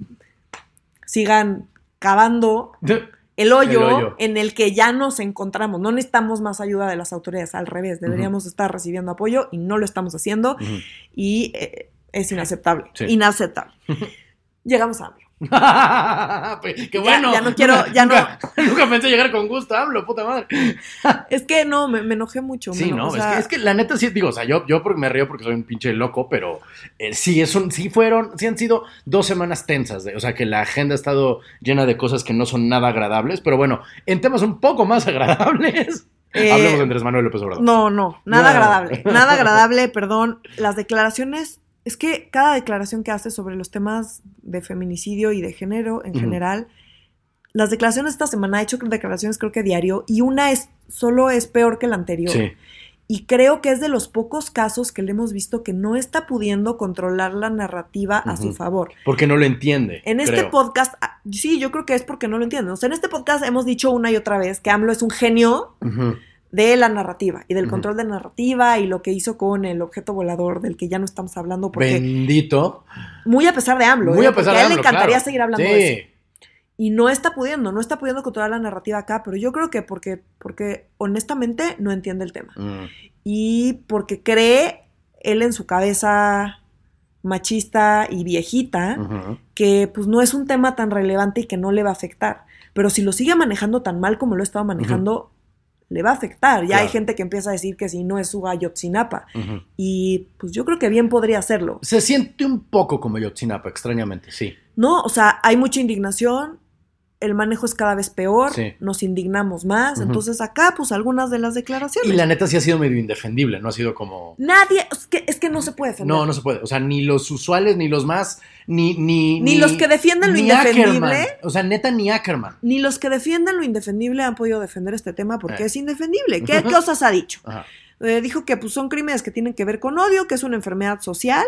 [SPEAKER 1] sigan cavando el hoyo,
[SPEAKER 2] El hoyo.
[SPEAKER 1] en el que ya nos encontramos. No necesitamos más ayuda de las autoridades, al revés, deberíamos estar recibiendo apoyo y no lo estamos haciendo y eh, es inaceptable,
[SPEAKER 2] Sí.
[SPEAKER 1] inaceptable. Llegamos a AMLO.
[SPEAKER 2] Pues, Qué bueno.
[SPEAKER 1] ya no quiero- ya no-
[SPEAKER 2] nunca, Nunca pensé llegar con gusto, hablo, puta madre.
[SPEAKER 1] Es que no, me, me enojé mucho.
[SPEAKER 2] Sí, no,
[SPEAKER 1] o sea,
[SPEAKER 2] es, que, es que la neta sí, digo, o sea, yo, yo me río porque soy un pinche loco, pero eh, sí, es un, sí fueron, sí han sido dos semanas tensas, de- o sea, que la agenda ha estado llena de cosas que no son nada agradables, pero bueno, en temas un poco más agradables,
[SPEAKER 1] Eh,
[SPEAKER 2] hablemos de Andrés Manuel López Obrador.
[SPEAKER 1] No, no, nada
[SPEAKER 2] No.
[SPEAKER 1] agradable. Nada agradable, perdón. Las declaraciones, es que cada declaración que hace sobre los temas de feminicidio y de género en general, las declaraciones esta semana ha hecho declaraciones creo que diario y una es solo es peor que la anterior.
[SPEAKER 2] Sí,
[SPEAKER 1] Y creo que es de los pocos casos que le hemos visto que no está pudiendo controlar la narrativa a su favor.
[SPEAKER 2] porque no lo entiende.
[SPEAKER 1] En este podcast, ah, sí, yo creo que es porque no lo entienden. O sea, en este podcast hemos dicho una y otra vez que AMLO es un genio. De la narrativa y del control de narrativa y lo que hizo con el objeto volador del que ya no estamos hablando porque
[SPEAKER 2] Bendito.
[SPEAKER 1] muy a pesar de AMLO,
[SPEAKER 2] Muy
[SPEAKER 1] ¿eh?
[SPEAKER 2] a pesar
[SPEAKER 1] porque
[SPEAKER 2] de
[SPEAKER 1] a él le encantaría
[SPEAKER 2] claro.
[SPEAKER 1] seguir hablando
[SPEAKER 2] Sí.
[SPEAKER 1] de eso y no está pudiendo, no está pudiendo controlar la narrativa acá, pero yo creo que porque porque honestamente no entiende el tema
[SPEAKER 2] Mm.
[SPEAKER 1] y porque cree él en su cabeza machista y viejita que pues no es un tema tan relevante y que no le va a afectar. Pero si lo sigue manejando tan mal como lo ha estado manejando, le va a afectar. Ya hay gente que empieza a decir que si no es su Ayotzinapa. Y pues yo creo que bien podría hacerlo.
[SPEAKER 2] Se siente un poco como Yotzinapa, extrañamente, sí.
[SPEAKER 1] No, o sea, hay mucha indignación, el manejo es cada vez peor,
[SPEAKER 2] Sí.
[SPEAKER 1] nos indignamos más. Entonces acá, pues algunas de las declaraciones.
[SPEAKER 2] Y la neta sí ha sido medio indefendible, no ha sido como...
[SPEAKER 1] Nadie, es que, es que no se puede defender.
[SPEAKER 2] No, no se puede. O sea, ni los usuales, ni los más, ni... Ni,
[SPEAKER 1] Ni los que defienden lo indefendible.
[SPEAKER 2] Ackerman. O sea, neta, ni Ackerman.
[SPEAKER 1] Ni los que defienden lo indefendible han podido defender este tema porque
[SPEAKER 2] Eh.
[SPEAKER 1] es indefendible. ¿Qué cosas ha dicho?
[SPEAKER 2] Ajá.
[SPEAKER 1] Eh, dijo que pues, son crímenes que tienen que ver con odio, que es una enfermedad social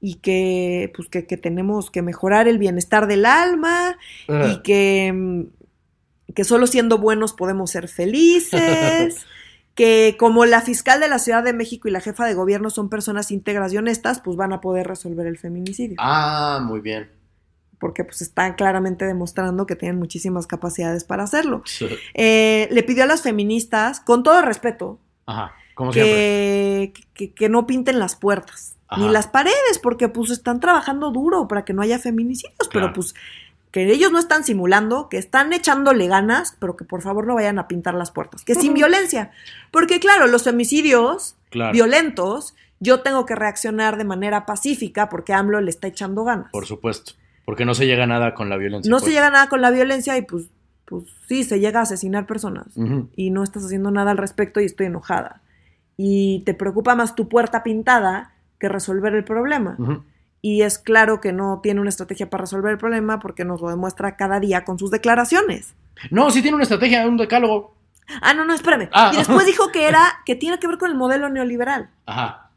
[SPEAKER 1] y que, pues, que, que tenemos que mejorar el bienestar del alma y que, mm, que solo siendo buenos podemos ser felices. que como la fiscal de la Ciudad de México y la jefa de gobierno son personas íntegras y honestas, pues van a poder resolver el feminicidio.
[SPEAKER 2] Ah, muy bien.
[SPEAKER 1] Porque pues están claramente demostrando que tienen muchísimas capacidades para hacerlo.
[SPEAKER 2] Sí.
[SPEAKER 1] Eh, le pidió a las feministas, con todo respeto,
[SPEAKER 2] Ajá, como
[SPEAKER 1] que, que, que no pinten las puertas
[SPEAKER 2] Ajá.
[SPEAKER 1] ni las paredes, porque pues están trabajando duro para que no haya feminicidios, pero pues que ellos no están simulando, que están echándole ganas, pero que por favor no vayan a pintar las puertas, que sin violencia, porque claro, los femicidios
[SPEAKER 2] Claro,
[SPEAKER 1] violentos, yo tengo que reaccionar de manera pacífica porque AMLO le está echando ganas.
[SPEAKER 2] por supuesto. Porque no se llega a nada con la violencia.
[SPEAKER 1] no
[SPEAKER 2] pues.
[SPEAKER 1] se llega a nada con la violencia y pues, pues sí, se llega a asesinar personas y no estás haciendo nada al respecto y estoy enojada. Y te preocupa más tu puerta pintada que resolver el problema. Y es claro que no tiene una estrategia para resolver el problema porque nos lo demuestra cada día con sus declaraciones.
[SPEAKER 2] No, sí tiene una estrategia, un decálogo.
[SPEAKER 1] Ah, no, no, espérame.
[SPEAKER 2] Ah.
[SPEAKER 1] Y después dijo que era, que tiene que ver con el modelo neoliberal.
[SPEAKER 2] Ajá.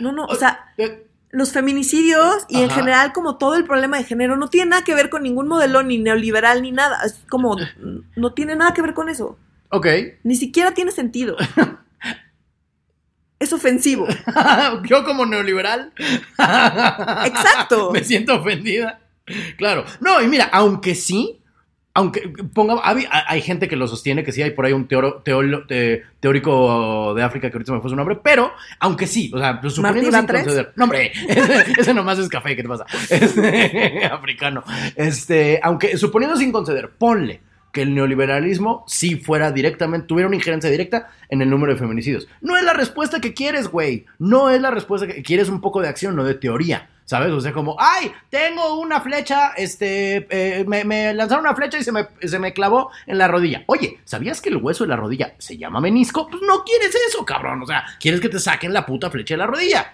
[SPEAKER 1] No, no, o sea,
[SPEAKER 2] Eh,
[SPEAKER 1] los feminicidios y en general como todo el problema de género no tiene nada que ver con ningún modelo ni neoliberal ni nada. Es como, no tiene nada que ver con eso.
[SPEAKER 2] Ok.
[SPEAKER 1] Ni siquiera tiene sentido. Es ofensivo.
[SPEAKER 2] Yo como neoliberal.
[SPEAKER 1] Exacto.
[SPEAKER 2] Me siento ofendida. Claro. No, y mira, aunque sí, aunque pongamos, hay, hay gente que lo sostiene, que sí hay por ahí un teoro- teolo- te- teórico de África que ahorita me fue su nombre, pero aunque sí, o sea, pues, suponiendo
[SPEAKER 1] ¿Martí
[SPEAKER 2] sin conceder- No, hombre, ese, ese nomás es café, ¿qué te pasa? Este, africano. Este, aunque suponiendo sin conceder, ponle que el neoliberalismo sí fuera directamente, tuviera una injerencia directa en el número de feminicidios. No es la respuesta que quieres, güey. No es la respuesta que quieres un poco de acción, no de teoría. ¿Sabes? O sea, como, ay, tengo una flecha, este, eh, me, lanzaron una flecha y se me, se me clavó en la rodilla. Oye, ¿sabías que el hueso de la rodilla se llama menisco? Pues no quieres eso, cabrón. O sea, quieres que te saquen la puta flecha de la rodilla.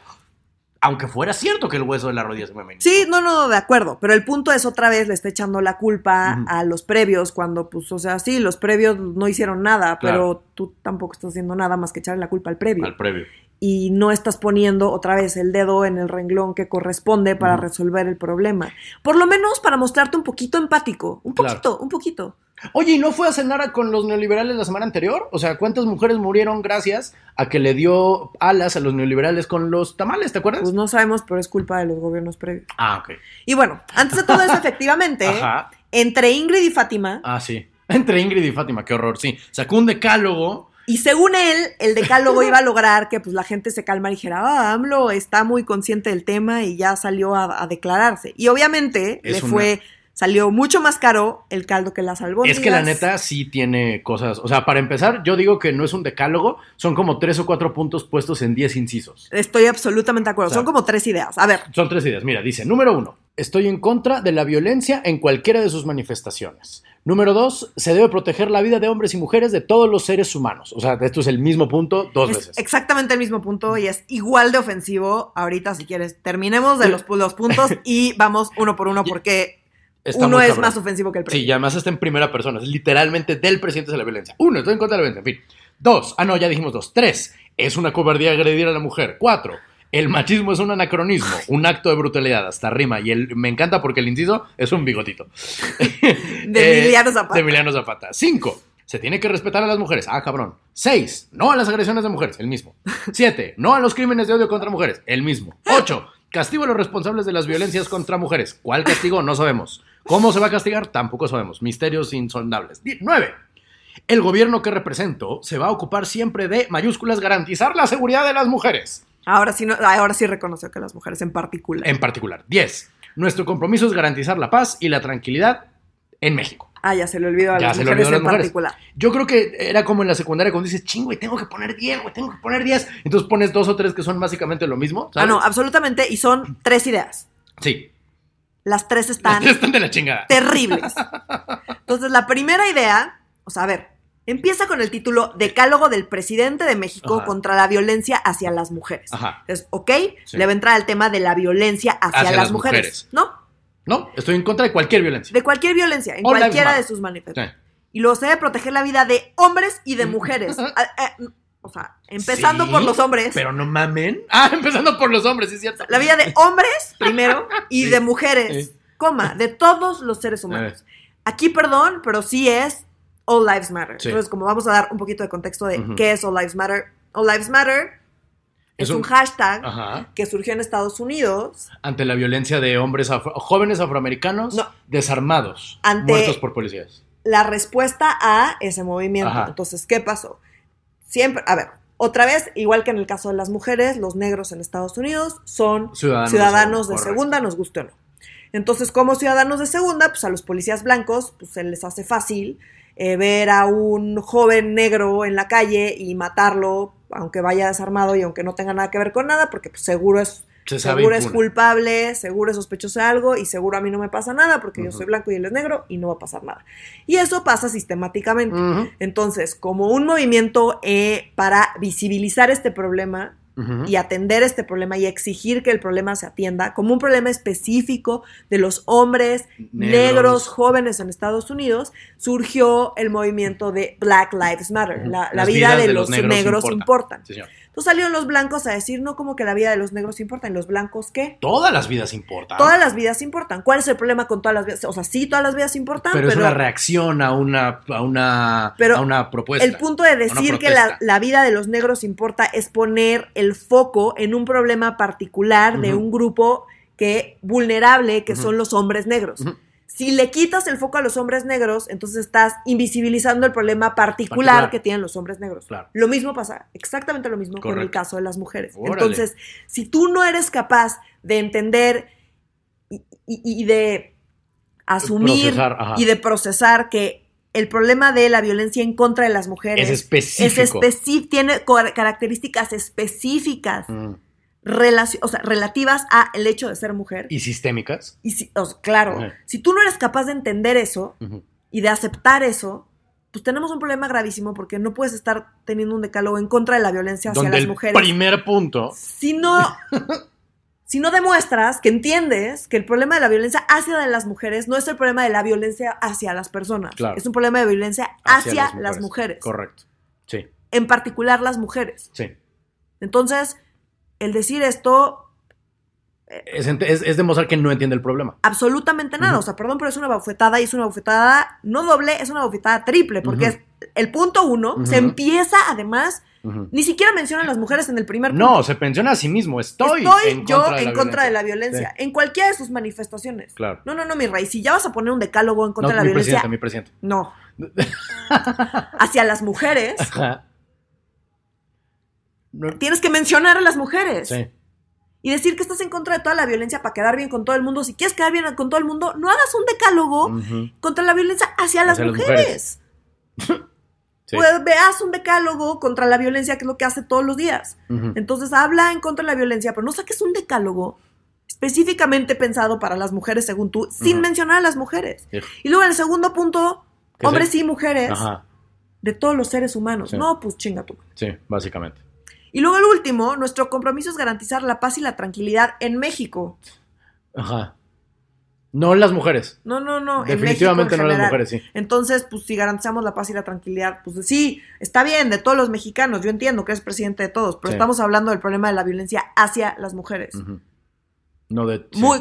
[SPEAKER 2] Aunque fuera cierto que el hueso de la rodilla se me menisco.
[SPEAKER 1] Sí, no, no, de acuerdo. Pero el punto es otra vez le está echando la culpa a los previos cuando, pues, o sea, sí, los previos no hicieron nada,
[SPEAKER 2] Claro.
[SPEAKER 1] pero tú tampoco estás haciendo nada más que echarle la culpa al previo.
[SPEAKER 2] Al previo.
[SPEAKER 1] Y no estás poniendo otra vez el dedo en el renglón que corresponde para resolver el problema. Por lo menos para mostrarte un poquito empático. Un
[SPEAKER 2] Claro.
[SPEAKER 1] poquito, un poquito.
[SPEAKER 2] Oye, ¿y no fue a cenar con los neoliberales la semana anterior? O sea, ¿cuántas mujeres murieron gracias a que le dio alas a los neoliberales con los tamales? ¿Te acuerdas?
[SPEAKER 1] Pues no sabemos, pero es culpa de los gobiernos previos.
[SPEAKER 2] Ah, ok.
[SPEAKER 1] Y bueno, antes de todo eso, efectivamente,
[SPEAKER 2] Ajá.
[SPEAKER 1] entre Ingrid y Fátima,
[SPEAKER 2] Ah, sí. Entre Ingrid y Fátima, qué horror, sí. Sacó un decálogo
[SPEAKER 1] Y según él, el decálogo iba a lograr que pues, la gente se calmara y dijera, ah, AMLO está muy consciente del tema y ya salió a, a declararse. Y obviamente
[SPEAKER 2] Es
[SPEAKER 1] le
[SPEAKER 2] una-
[SPEAKER 1] fue, salió mucho más caro el caldo que las albóndigas.
[SPEAKER 2] Es que la neta sí tiene cosas. O sea, para empezar, yo digo que no es un decálogo, son como tres o cuatro puntos puestos en diez incisos.
[SPEAKER 1] Estoy absolutamente de acuerdo.
[SPEAKER 2] O sea,
[SPEAKER 1] Son como tres ideas. A ver,
[SPEAKER 2] Son tres ideas. Mira, dice, número uno, estoy en contra de la violencia en cualquiera de sus manifestaciones. Número dos, se debe proteger la vida de hombres y mujeres de todos los seres humanos. O sea, esto es el mismo punto dos
[SPEAKER 1] es
[SPEAKER 2] veces.
[SPEAKER 1] exactamente el mismo punto y es igual de ofensivo. Ahorita, si quieres, terminemos de los, los puntos y vamos uno por uno porque
[SPEAKER 2] Está
[SPEAKER 1] uno es
[SPEAKER 2] cabrón.
[SPEAKER 1] más ofensivo que el
[SPEAKER 2] Sí,
[SPEAKER 1] presidente.
[SPEAKER 2] y además está en primera persona. Es literalmente del presidente de la violencia. Uno, estoy en contra de la violencia. En fin. Dos, ah, no, ya dijimos dos. Tres, es una cobardía agredir a la mujer. Cuatro, el machismo es un anacronismo, un acto de brutalidad, hasta rima. Y el, me encanta porque el inciso es un bigotito.
[SPEAKER 1] De Emiliano Zapata.
[SPEAKER 2] De Emiliano Zapata. Cinco, se tiene que respetar a las mujeres. Ah, cabrón. Seis, no a las agresiones de mujeres. El mismo. Siete, no a los crímenes de odio contra mujeres. El mismo. Ocho, castigo a los responsables de las violencias contra mujeres. ¿Cuál castigo? No sabemos. ¿Cómo se va a castigar? Tampoco sabemos. Misterios insondables. Nueve, el gobierno que represento se va a ocupar siempre de mayúsculas garantizar la seguridad de las mujeres.
[SPEAKER 1] Ahora sí, no, ahora sí reconoció que las mujeres en particular.
[SPEAKER 2] En particular. 10. Nuestro compromiso es garantizar la paz y la tranquilidad en México.
[SPEAKER 1] Ah, ya se le olvidó a
[SPEAKER 2] Ya
[SPEAKER 1] las
[SPEAKER 2] se le
[SPEAKER 1] mujeres
[SPEAKER 2] olvidó a
[SPEAKER 1] en
[SPEAKER 2] las mujeres.
[SPEAKER 1] particular.
[SPEAKER 2] Yo creo que era como en la secundaria cuando dices, ching, güey, tengo que poner 10, güey, tengo que poner 10. Entonces pones dos o tres que son básicamente lo mismo.
[SPEAKER 1] Ah, no, absolutamente. Y son tres ideas.
[SPEAKER 2] Sí.
[SPEAKER 1] Las tres están
[SPEAKER 2] Están de la chingada.
[SPEAKER 1] terribles. Entonces, la primera idea, o sea, a ver, empieza con el título Decálogo del presidente de México
[SPEAKER 2] Ajá.
[SPEAKER 1] contra la violencia hacia las mujeres.
[SPEAKER 2] Ajá.
[SPEAKER 1] Entonces, ok,
[SPEAKER 2] Sí.
[SPEAKER 1] le va a entrar el tema de la violencia hacia,
[SPEAKER 2] Hacia
[SPEAKER 1] las,
[SPEAKER 2] las
[SPEAKER 1] mujeres.
[SPEAKER 2] mujeres.
[SPEAKER 1] ¿No?
[SPEAKER 2] No, estoy en contra de cualquier violencia.
[SPEAKER 1] De cualquier violencia, en
[SPEAKER 2] All
[SPEAKER 1] cualquiera de sus manifestaciones.
[SPEAKER 2] Sí.
[SPEAKER 1] Y luego se debe proteger la vida de hombres y de mujeres. O sea, empezando
[SPEAKER 2] Sí,
[SPEAKER 1] por los hombres.
[SPEAKER 2] Pero no mamen. Ah, empezando por los hombres, sí es cierto.
[SPEAKER 1] La vida de hombres primero y de mujeres, coma, de todos los seres humanos. Aquí, perdón, pero sí es All Lives Matter.
[SPEAKER 2] Sí.
[SPEAKER 1] Entonces, como vamos a dar un poquito de contexto de qué es All Lives Matter, All Lives Matter es, un,
[SPEAKER 2] un-
[SPEAKER 1] hashtag
[SPEAKER 2] Ajá.
[SPEAKER 1] que surgió en Estados Unidos
[SPEAKER 2] Ante la violencia de hombres afro- jóvenes afroamericanos
[SPEAKER 1] No.
[SPEAKER 2] desarmados,
[SPEAKER 1] Ante-
[SPEAKER 2] muertos por policías.
[SPEAKER 1] la respuesta a ese movimiento.
[SPEAKER 2] Ajá.
[SPEAKER 1] Entonces, ¿qué pasó? Siempre, a ver, otra vez, igual que en el caso de las mujeres, los negros en Estados Unidos son
[SPEAKER 2] Ciudadanos,
[SPEAKER 1] ciudadanos de segunda, nos guste o no. Entonces, como ciudadanos de segunda, pues a los policías blancos, pues se les hace fácil eh, ver a un joven negro en la calle y matarlo, aunque vaya desarmado y aunque no tenga nada que ver con nada, porque pues, seguro es
[SPEAKER 2] Se
[SPEAKER 1] seguro es culpable, seguro es sospechoso de algo y seguro a mí no me pasa nada porque yo soy blanco y él es negro y no va a pasar nada. Y eso pasa sistemáticamente. Entonces, como un movimiento eh, para visibilizar este problema y atender este problema y exigir que el problema se atienda como un problema específico de los hombres negros,
[SPEAKER 2] Negros.
[SPEAKER 1] jóvenes en Estados Unidos, surgió el movimiento de Black Lives Matter. La, vida de,
[SPEAKER 2] de
[SPEAKER 1] los, negros,
[SPEAKER 2] negros
[SPEAKER 1] importan.
[SPEAKER 2] importan. Sí, señor.
[SPEAKER 1] Entonces salieron los blancos a decir, no como que la vida de los negros importa, ¿y los blancos qué?
[SPEAKER 2] Todas las vidas importan.
[SPEAKER 1] Todas las vidas importan. ¿Cuál es el problema con todas las vidas? O sea, sí, todas las vidas importan,
[SPEAKER 2] pero,
[SPEAKER 1] pero,
[SPEAKER 2] es una reacción a una, a una,
[SPEAKER 1] Pero
[SPEAKER 2] a una propuesta.
[SPEAKER 1] el punto de decir que la, vida de los negros importa es poner el foco en un problema particular de un grupo que vulnerable, que son los hombres negros. Si le quitas el foco a los hombres negros, entonces estás invisibilizando el problema particular,
[SPEAKER 2] Particular.
[SPEAKER 1] que tienen los hombres negros.
[SPEAKER 2] Claro.
[SPEAKER 1] Lo mismo pasa, exactamente lo mismo con el caso de las mujeres.
[SPEAKER 2] Órale.
[SPEAKER 1] Entonces, si tú no eres capaz de entender y, y- y de asumir
[SPEAKER 2] Procesar,
[SPEAKER 1] y de procesar que el problema de la violencia en contra de las mujeres
[SPEAKER 2] Es específico.
[SPEAKER 1] es especi- tiene características específicas
[SPEAKER 2] Mm.
[SPEAKER 1] O sea, relativas a el hecho de ser mujer.
[SPEAKER 2] Y sistémicas.
[SPEAKER 1] Y si, o sea, claro, si tú no eres capaz de entender eso y de aceptar eso, pues tenemos un problema gravísimo porque no puedes estar teniendo un decálogo en contra de la violencia hacia
[SPEAKER 2] Donde
[SPEAKER 1] las
[SPEAKER 2] el
[SPEAKER 1] mujeres.
[SPEAKER 2] primer punto
[SPEAKER 1] Si no, si no demuestras que entiendes que el problema de la violencia hacia las mujeres no es el problema de la violencia hacia las personas,
[SPEAKER 2] Claro.
[SPEAKER 1] es un problema de violencia hacia, las, mujeres.
[SPEAKER 2] Correcto. Sí,
[SPEAKER 1] en particular las mujeres.
[SPEAKER 2] sí.
[SPEAKER 1] Entonces, el decir esto,
[SPEAKER 2] Es, ent- es- es demostrar que no entiende el problema.
[SPEAKER 1] absolutamente nada. O sea, perdón, pero es una bofetada y es una bofetada no doble, es una bofetada triple, porque
[SPEAKER 2] Ujú.
[SPEAKER 1] es el punto uno, se empieza además, ni siquiera menciona a las mujeres en el primer punto.
[SPEAKER 2] No, se menciona a sí mismo. Estoy,
[SPEAKER 1] Estoy
[SPEAKER 2] en
[SPEAKER 1] yo
[SPEAKER 2] contra
[SPEAKER 1] en contra de la
[SPEAKER 2] violencia.
[SPEAKER 1] violencia, en cualquiera de sus manifestaciones.
[SPEAKER 2] Claro.
[SPEAKER 1] No, no, no, mi rey, si ya vas a poner un decálogo en
[SPEAKER 2] No,
[SPEAKER 1] contra de la
[SPEAKER 2] mi
[SPEAKER 1] violencia,
[SPEAKER 2] presidente, mi presidente.
[SPEAKER 1] no. Hacia las mujeres,
[SPEAKER 2] Ajá. No-
[SPEAKER 1] tienes que mencionar a las mujeres.
[SPEAKER 2] Sí.
[SPEAKER 1] Y decir que estás en contra de toda la violencia para quedar bien con todo el mundo. Si quieres quedar bien con todo el mundo, no hagas un decálogo contra la violencia hacia las mujeres.
[SPEAKER 2] Sí.
[SPEAKER 1] Pues veas un decálogo contra la violencia, que es lo que hace todos los días. Entonces habla en contra de la violencia, pero no saques un decálogo específicamente pensado para las mujeres, según tú, sin mencionar a las mujeres.
[SPEAKER 2] Sí.
[SPEAKER 1] Y luego en el segundo punto, hombres y mujeres
[SPEAKER 2] Ajá.
[SPEAKER 1] de todos los seres humanos.
[SPEAKER 2] Sí.
[SPEAKER 1] No, pues chinga tú.
[SPEAKER 2] Sí, básicamente.
[SPEAKER 1] Y luego el último, nuestro compromiso es garantizar la paz y la tranquilidad en México.
[SPEAKER 2] Ajá. No las mujeres.
[SPEAKER 1] No, no, no. en
[SPEAKER 2] Definitivamente no
[SPEAKER 1] en
[SPEAKER 2] las
[SPEAKER 1] general.
[SPEAKER 2] mujeres, sí.
[SPEAKER 1] Entonces, pues si garantizamos la paz y la tranquilidad, pues sí, está bien, de todos los mexicanos, yo entiendo que eres presidente de todos, pero
[SPEAKER 2] Sí.
[SPEAKER 1] estamos hablando del problema de la violencia hacia las mujeres.
[SPEAKER 2] No de. sí.
[SPEAKER 1] Muy,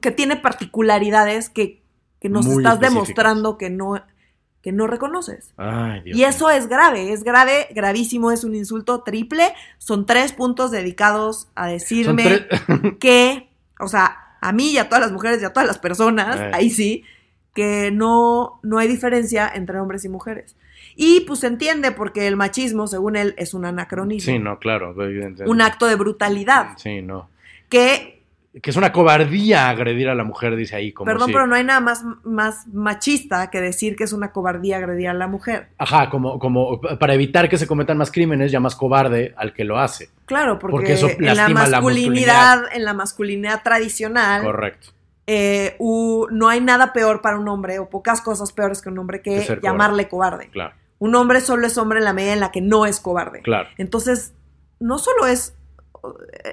[SPEAKER 1] que tiene particularidades que, que nos
[SPEAKER 2] Muy
[SPEAKER 1] estás demostrando que no, que no reconoces.
[SPEAKER 2] Ay, Dios
[SPEAKER 1] Y eso es grave, es grave, gravísimo, es un insulto triple. Son tres puntos dedicados a decirme que, o sea, a mí y a todas las mujeres y a todas las personas, ahí sí, que no, no hay diferencia entre hombres y mujeres. Y pues se entiende porque el machismo, según él, es un anacronismo,
[SPEAKER 2] Sí, no, claro. evidentemente.
[SPEAKER 1] un acto de brutalidad,
[SPEAKER 2] Sí, no.
[SPEAKER 1] que,
[SPEAKER 2] Que es una cobardía agredir a la mujer, dice ahí. Como
[SPEAKER 1] perdón,
[SPEAKER 2] si-
[SPEAKER 1] pero no hay nada más, más machista que decir que es una cobardía agredir a la mujer.
[SPEAKER 2] Ajá, como, como para evitar que se cometan más crímenes, llamas cobarde al que lo hace.
[SPEAKER 1] Claro, porque,
[SPEAKER 2] Porque eso
[SPEAKER 1] en la masculinidad, en la masculinidad tradicional,
[SPEAKER 2] Correcto.
[SPEAKER 1] eh, u- no hay nada peor para un hombre, o pocas cosas peores que un hombre
[SPEAKER 2] Que
[SPEAKER 1] llamarle cobarde.
[SPEAKER 2] Claro,
[SPEAKER 1] Un hombre solo es hombre en la medida en la que no es cobarde.
[SPEAKER 2] claro.
[SPEAKER 1] Entonces, no solo es,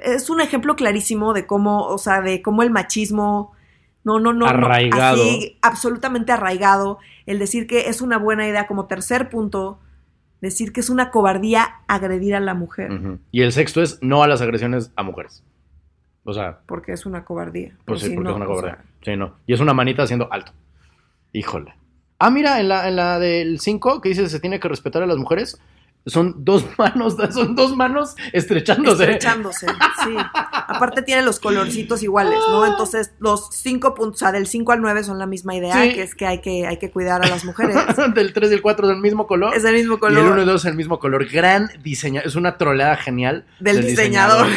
[SPEAKER 1] es un ejemplo clarísimo de cómo, o sea, de cómo el machismo, no, no, no, no,
[SPEAKER 2] Arraigado.
[SPEAKER 1] así, absolutamente arraigado, el decir que es una buena idea como tercer punto, decir que es una cobardía agredir a la mujer.
[SPEAKER 2] Y el sexto es no a las agresiones a mujeres. O sea,
[SPEAKER 1] porque es una cobardía.
[SPEAKER 2] pues
[SPEAKER 1] Pero
[SPEAKER 2] sí,
[SPEAKER 1] sí,
[SPEAKER 2] porque
[SPEAKER 1] no,
[SPEAKER 2] es una
[SPEAKER 1] o
[SPEAKER 2] cobardía.
[SPEAKER 1] sea,
[SPEAKER 2] Sí, no. Y es una manita haciendo alto. Híjole. Ah, mira, en la, en la del 5 que dice se tiene que respetar a las mujeres, son dos manos, son dos manos estrechándose.
[SPEAKER 1] Estrechándose, sí. Aparte tiene los colorcitos iguales, ¿no? Entonces, los cinco puntos, o sea, del 5 al 9 son la misma idea,
[SPEAKER 2] Sí.
[SPEAKER 1] que es que hay que, hay que cuidar a las mujeres.
[SPEAKER 2] del 3 y el 4 del mismo color.
[SPEAKER 1] Es el mismo
[SPEAKER 2] Y el 1
[SPEAKER 1] color.
[SPEAKER 2] y 2 es el mismo color. Gran diseño. Es una troleada genial.
[SPEAKER 1] Del diseñador.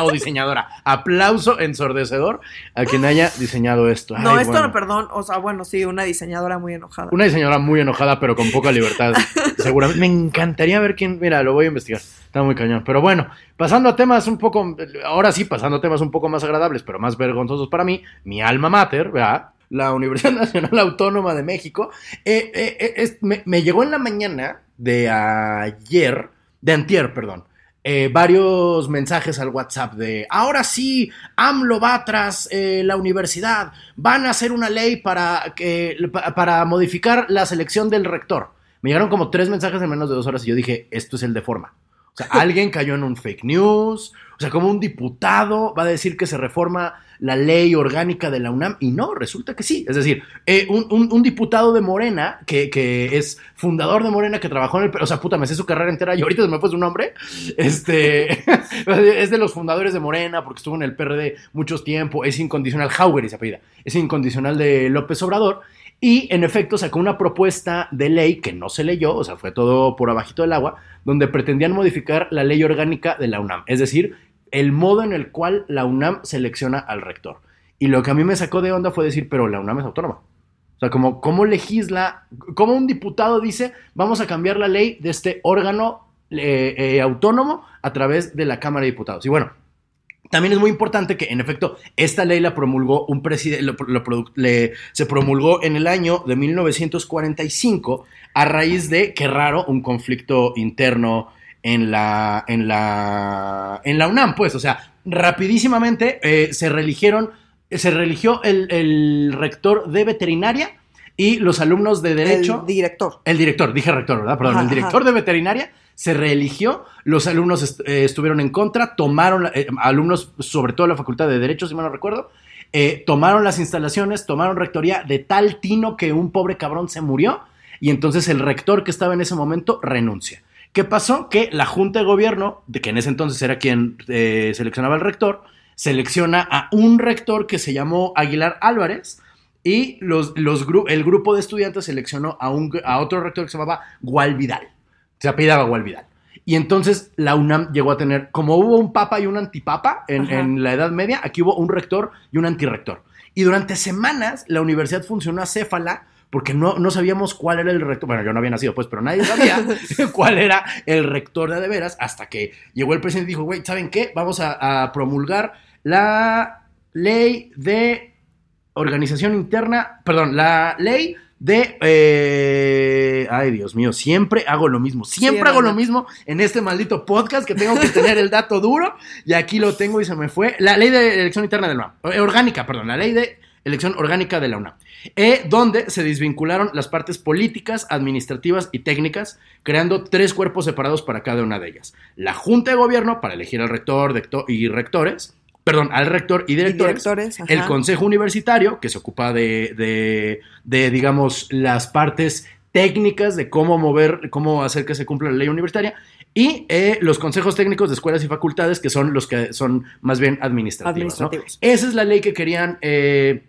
[SPEAKER 2] O diseñadora. Aplauso ensordecedor a quien haya diseñado esto.
[SPEAKER 1] No, esto
[SPEAKER 2] bueno.
[SPEAKER 1] no, perdón. O sea, bueno, sí, una diseñadora muy enojada.
[SPEAKER 2] Una diseñadora muy enojada, pero con poca libertad. Seguramente. Me encantaría ver quién. Mira, lo voy a investigar. Está muy cañón. Pero bueno, pasando a temas un poco. Ahora sí, pasando a temas un poco más agradables, pero más vergonzosos para mí. Mi alma mater, ¿verdad? La Universidad Nacional Autónoma de México. eh, eh, eh, es- me, me llegó en la mañana de ayer. De antier, perdón. eh, varios mensajes al WhatsApp de ahora sí, AMLO va tras eh, la universidad, van a hacer una ley para, que, para modificar la selección del rector. Me llegaron como tres mensajes en menos de dos horas y yo dije, esto es el de forma. O sea, alguien cayó en un fake news, sea, como un diputado va a decir que se reforma la ley orgánica de la UNAM y no, resulta que sí. Es decir, eh, un, diputado de Morena, que, es fundador de Morena, que trabajó en el... O sea, puta, me sé su carrera entera y ahorita se me fue su nombre. Este, es de los fundadores de Morena porque estuvo en el PRD muchos tiempo, es incondicional, Hauger se apellida, es incondicional de López Obrador. Y en efecto sacó una propuesta de ley que no se leyó, o sea, fue todo por abajito del agua, donde pretendían modificar la ley orgánica de la UNAM, es decir, el modo en el cual la UNAM selecciona al rector. Y lo que a mí me sacó de onda fue decir, pero la UNAM es autónoma. O sea, como cómo legisla, cómo un diputado dice, vamos a cambiar la ley de este órgano eh, eh, autónomo a través de la Cámara de Diputados. Y bueno, también es muy importante que, en efecto, esta ley la promulgó un presidente, se promulgó en el año de 1945 a raíz de, qué raro, un conflicto interno en la, en la, en la UNAM, pues, o sea, rapidísimamente eh, se religieron, se religió el, el rector de veterinaria y los alumnos de derecho.
[SPEAKER 1] El director.
[SPEAKER 2] El director, dije rector, ¿verdad? Perdón,
[SPEAKER 1] Ajá,
[SPEAKER 2] el director de veterinaria se reeligió, los alumnos est- eh, estuvieron en contra, tomaron, eh, alumnos sobre todo de la Facultad de Derecho, si mal no recuerdo, eh, tomaron las instalaciones, tomaron rectoría de tal tino que un pobre cabrón se murió y entonces el rector que estaba en ese momento renuncia. ¿Qué pasó? Que la Junta de Gobierno, de que en ese entonces era quien eh, seleccionaba al rector, selecciona a un rector que se llamó Aguilar Álvarez, y los, los gru- el grupo de estudiantes seleccionó a, un, a otro rector que se llamaba Gual Vidal. Se apellidaba Gual Vidal. Y entonces la UNAM llegó a tener, como hubo un papa y un antipapa en, en la Edad Media, aquí hubo un rector y un antirrector. Y durante semanas la universidad funcionó acéfala porque no, no sabíamos cuál era el rector. Bueno, yo no había nacido, pues, pero nadie sabía cuál era el rector de, de veras hasta que llegó el presidente y dijo, güey, ¿saben qué? Vamos a, a promulgar la ley de organización interna, perdón, la ley de... eh, ay, Dios mío, siempre hago lo mismo, siempre
[SPEAKER 1] Sí,
[SPEAKER 2] hago lo mismo en este maldito podcast que tengo que tener el dato duro y aquí lo tengo y se me fue. La ley de elección interna de la UNAM, eh, orgánica, perdón, la ley de elección orgánica de la UNAM, eh, donde se desvincularon las partes políticas, administrativas y técnicas, creando tres cuerpos separados para cada una de ellas. La Junta de Gobierno para elegir al rector y rectores, perdón, al rector y
[SPEAKER 1] Y
[SPEAKER 2] directores.
[SPEAKER 1] directores, ajá.
[SPEAKER 2] El Consejo Universitario, que se ocupa de, de, de, digamos, las partes técnicas de cómo mover, cómo hacer que se cumpla la ley universitaria, y eh, los consejos técnicos de escuelas y facultades, que son los que son más bien administrativos. ¿no?
[SPEAKER 1] Administrativos.
[SPEAKER 2] Esa es la ley que querían, eh,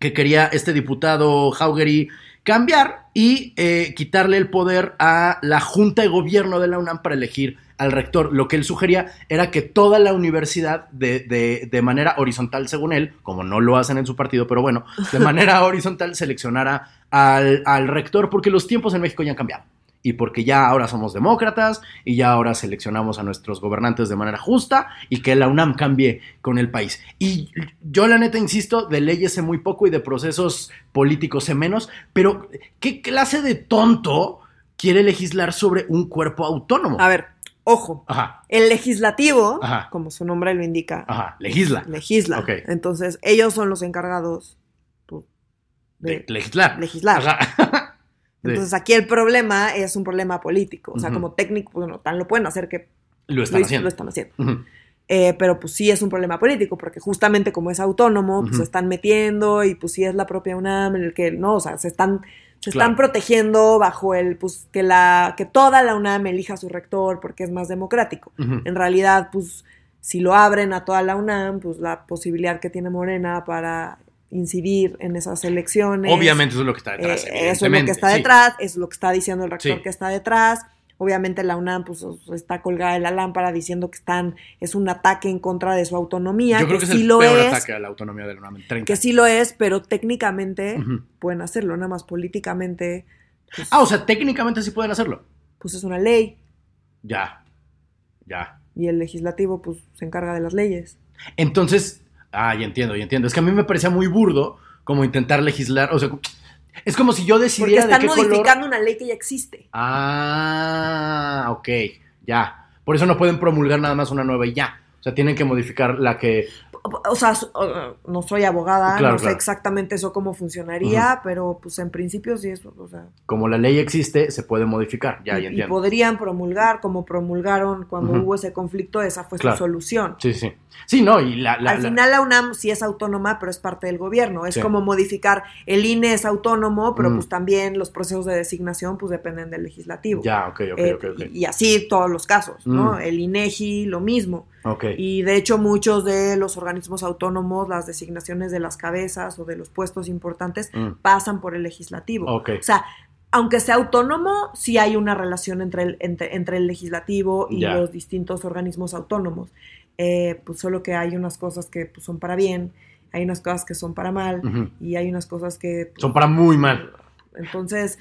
[SPEAKER 2] que quería este diputado Haugery cambiar y eh, quitarle el poder a la Junta de Gobierno de la UNAM para elegir al rector. Lo que él sugería era que toda la universidad, de, de- de manera horizontal, según él, como no lo hacen en su partido, pero bueno, de manera horizontal seleccionara al, al rector, porque los tiempos en México ya han cambiado. Y porque ya ahora somos demócratas y ya ahora seleccionamos a nuestros gobernantes de manera justa y que la UNAM cambie con el país. Y yo la neta insisto, de leyes sé muy poco y de procesos políticos sé menos, pero ¿qué clase de tonto quiere legislar sobre un cuerpo autónomo?
[SPEAKER 1] A ver, ojo.
[SPEAKER 2] Ajá,
[SPEAKER 1] El legislativo,
[SPEAKER 2] Ajá.
[SPEAKER 1] como su nombre lo indica,
[SPEAKER 2] ajá, legisla.
[SPEAKER 1] legisla.
[SPEAKER 2] Ok.
[SPEAKER 1] Entonces, ellos son los encargados pues,
[SPEAKER 2] De
[SPEAKER 1] de
[SPEAKER 2] legislar.
[SPEAKER 1] legislar. Entonces, aquí el problema es un problema político. O sea, como técnico, bueno, tan lo pueden hacer que
[SPEAKER 2] lo están
[SPEAKER 1] lo,
[SPEAKER 2] haciendo.
[SPEAKER 1] lo están haciendo. Eh, pero pues sí es un problema político, porque justamente como es autónomo, pues se están metiendo y pues sí es la propia UNAM en el que, no, o sea, se están, se
[SPEAKER 2] Claro.
[SPEAKER 1] están protegiendo bajo el, pues, que la, que toda la UNAM elija su rector porque es más democrático. En realidad, pues, si lo abren a toda la UNAM, pues la posibilidad que tiene Morena para incidir en esas elecciones.
[SPEAKER 2] Obviamente eso es lo que está
[SPEAKER 1] eh,
[SPEAKER 2] detrás.
[SPEAKER 1] eso es lo que está
[SPEAKER 2] sí.
[SPEAKER 1] detrás, es lo que está diciendo el rector
[SPEAKER 2] Sí.
[SPEAKER 1] que está detrás. Obviamente la UNAM pues está colgada en la lámpara diciendo que están es un ataque en contra de su autonomía,
[SPEAKER 2] Yo creo que, es
[SPEAKER 1] sí
[SPEAKER 2] el
[SPEAKER 1] lo
[SPEAKER 2] peor
[SPEAKER 1] es,
[SPEAKER 2] ataque a la autonomía de la UNAM en 30
[SPEAKER 1] que sí lo es, pero técnicamente pueden hacerlo, nada más políticamente pues,
[SPEAKER 2] Ah, o sea, técnicamente sí pueden hacerlo.
[SPEAKER 1] pues es una ley
[SPEAKER 2] Ya. Ya.
[SPEAKER 1] y el legislativo pues se encarga de las leyes.
[SPEAKER 2] Entonces, ah, ya entiendo, ya entiendo. Es que a mí me parecía muy burdo como intentar legislar, o sea, es como si yo
[SPEAKER 1] Porque
[SPEAKER 2] decidiera de
[SPEAKER 1] están
[SPEAKER 2] color...
[SPEAKER 1] modificando una ley que ya existe.
[SPEAKER 2] Ah, ok, ya. Por eso no pueden promulgar nada más una nueva y ya. O sea, tienen que modificar la que...
[SPEAKER 1] O sea, no soy abogada,
[SPEAKER 2] Claro,
[SPEAKER 1] no sé
[SPEAKER 2] claro.
[SPEAKER 1] exactamente eso cómo funcionaría, pero pues en principio sí es, o sea,
[SPEAKER 2] Como la ley existe, se puede modificar. Ya,
[SPEAKER 1] y,
[SPEAKER 2] ya
[SPEAKER 1] y
[SPEAKER 2] entiendo.
[SPEAKER 1] podrían promulgar como promulgaron cuando hubo ese conflicto, esa fue
[SPEAKER 2] Claro.
[SPEAKER 1] su solución.
[SPEAKER 2] Sí, sí. Sí, no, y la... la-
[SPEAKER 1] Al
[SPEAKER 2] la-
[SPEAKER 1] final la UNAM sí es autónoma, pero es parte del gobierno. Es
[SPEAKER 2] Sí.
[SPEAKER 1] como modificar, el INE es autónomo, pero pues también los procesos de designación pues dependen del legislativo.
[SPEAKER 2] Ya, ok, ok,
[SPEAKER 1] Eh,
[SPEAKER 2] ok, ok.
[SPEAKER 1] Y, y así todos los casos, ¿no? El INEGI, lo mismo. Y de hecho muchos de los organismos autónomos, las designaciones de las cabezas o de los puestos importantes,
[SPEAKER 2] Mm.
[SPEAKER 1] pasan por el legislativo. O sea, aunque sea autónomo, sí hay una relación entre el, entre, entre el legislativo y los distintos organismos autónomos. Eh, pues solo que hay unas cosas que pues, son para bien, hay unas cosas que son para mal y hay unas cosas que... pues,
[SPEAKER 2] Son para muy mal.
[SPEAKER 1] Entonces,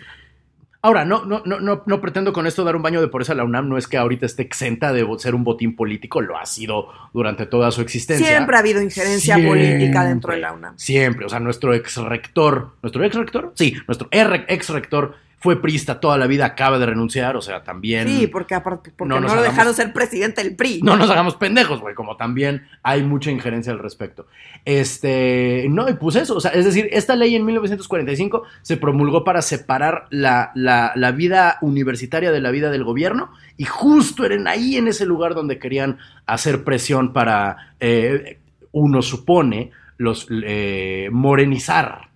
[SPEAKER 2] Ahora, no, no, no, no, no pretendo con esto dar un baño de pobreza a la UNAM, no es que ahorita esté exenta de ser un botín político, lo ha sido durante toda su existencia.
[SPEAKER 1] siempre ha habido injerencia política dentro de la UNAM.
[SPEAKER 2] Siempre, o sea, nuestro ex rector, ¿nuestro ex rector? Sí, nuestro ex rector fue priista toda la vida, acaba de renunciar, o sea, también...
[SPEAKER 1] Sí, porque aparte porque
[SPEAKER 2] no
[SPEAKER 1] no, lo dejaron ser presidente del PRI.
[SPEAKER 2] No nos hagamos pendejos, güey, como también hay mucha injerencia al respecto. Este, no, y pues eso, o sea, es decir, esta ley en 1945 se promulgó para separar la, la- la vida universitaria de la vida del gobierno y justo eran ahí en ese lugar donde querían hacer presión para, eh, uno supone, los eh, morenizar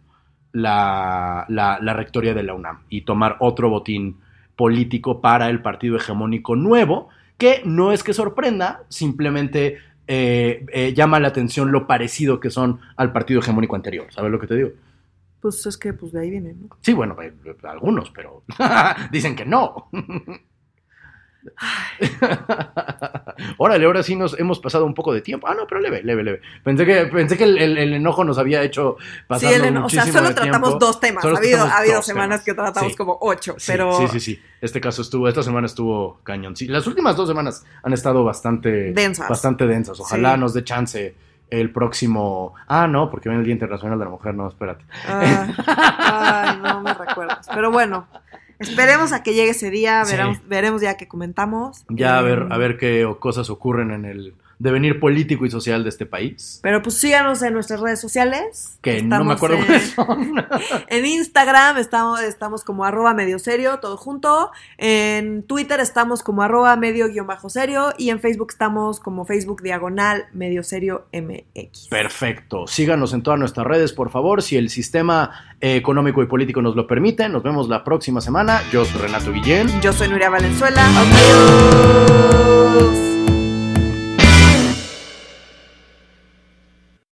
[SPEAKER 2] la, la, la rectoría de la UNAM y tomar otro botín político para el partido hegemónico nuevo, que no es que sorprenda, simplemente eh, eh, llama la atención lo parecido que son al partido hegemónico anterior. ¿Sabes lo que te digo?
[SPEAKER 1] Pues es que pues de ahí viene, ¿no?
[SPEAKER 2] Sí, bueno, eh, algunos, pero dicen que no. Órale, ahora sí nos hemos pasado un poco de tiempo. Ah, no, pero leve, leve, leve. Pensé que, pensé que el, el- el enojo nos había hecho pasar.
[SPEAKER 1] Sí, el eno- o sea, solo tratamos dos temas.
[SPEAKER 2] Solo
[SPEAKER 1] ha habido, ha habido semanas
[SPEAKER 2] temas.
[SPEAKER 1] que tratamos
[SPEAKER 2] Sí.
[SPEAKER 1] como ocho,
[SPEAKER 2] Sí,
[SPEAKER 1] pero
[SPEAKER 2] Sí, sí, sí. Este caso estuvo, esta semana estuvo cañón. Sí, las últimas dos semanas han estado bastante
[SPEAKER 1] Densas.
[SPEAKER 2] Bastante densas. Ojalá
[SPEAKER 1] Sí.
[SPEAKER 2] nos dé chance el próximo. Ah, no, porque viene el Día Internacional de la Mujer. No, espérate.
[SPEAKER 1] Ah, ay, no me recuerdas. Pero bueno, esperemos a que llegue ese día,
[SPEAKER 2] Sí.
[SPEAKER 1] veremos, veremos ya que comentamos.
[SPEAKER 2] Ya a ver,
[SPEAKER 1] Eh,
[SPEAKER 2] a ver qué cosas ocurren en el devenir político y social de este país.
[SPEAKER 1] Pero pues síganos en nuestras redes sociales.
[SPEAKER 2] Que no me acuerdo
[SPEAKER 1] en-
[SPEAKER 2] cuáles son.
[SPEAKER 1] En Instagram estamos, estamos como arroba medio serio, todo junto. En Twitter estamos como arroba medio guion bajo serio. Y en Facebook estamos como Facebook diagonal medio serio MX.
[SPEAKER 2] Perfecto. Síganos en todas nuestras redes, por favor. Si el sistema económico y político nos lo permite, nos vemos la próxima semana. Yo soy Renato Guillén.
[SPEAKER 1] Yo soy Nuria Valenzuela. Adiós.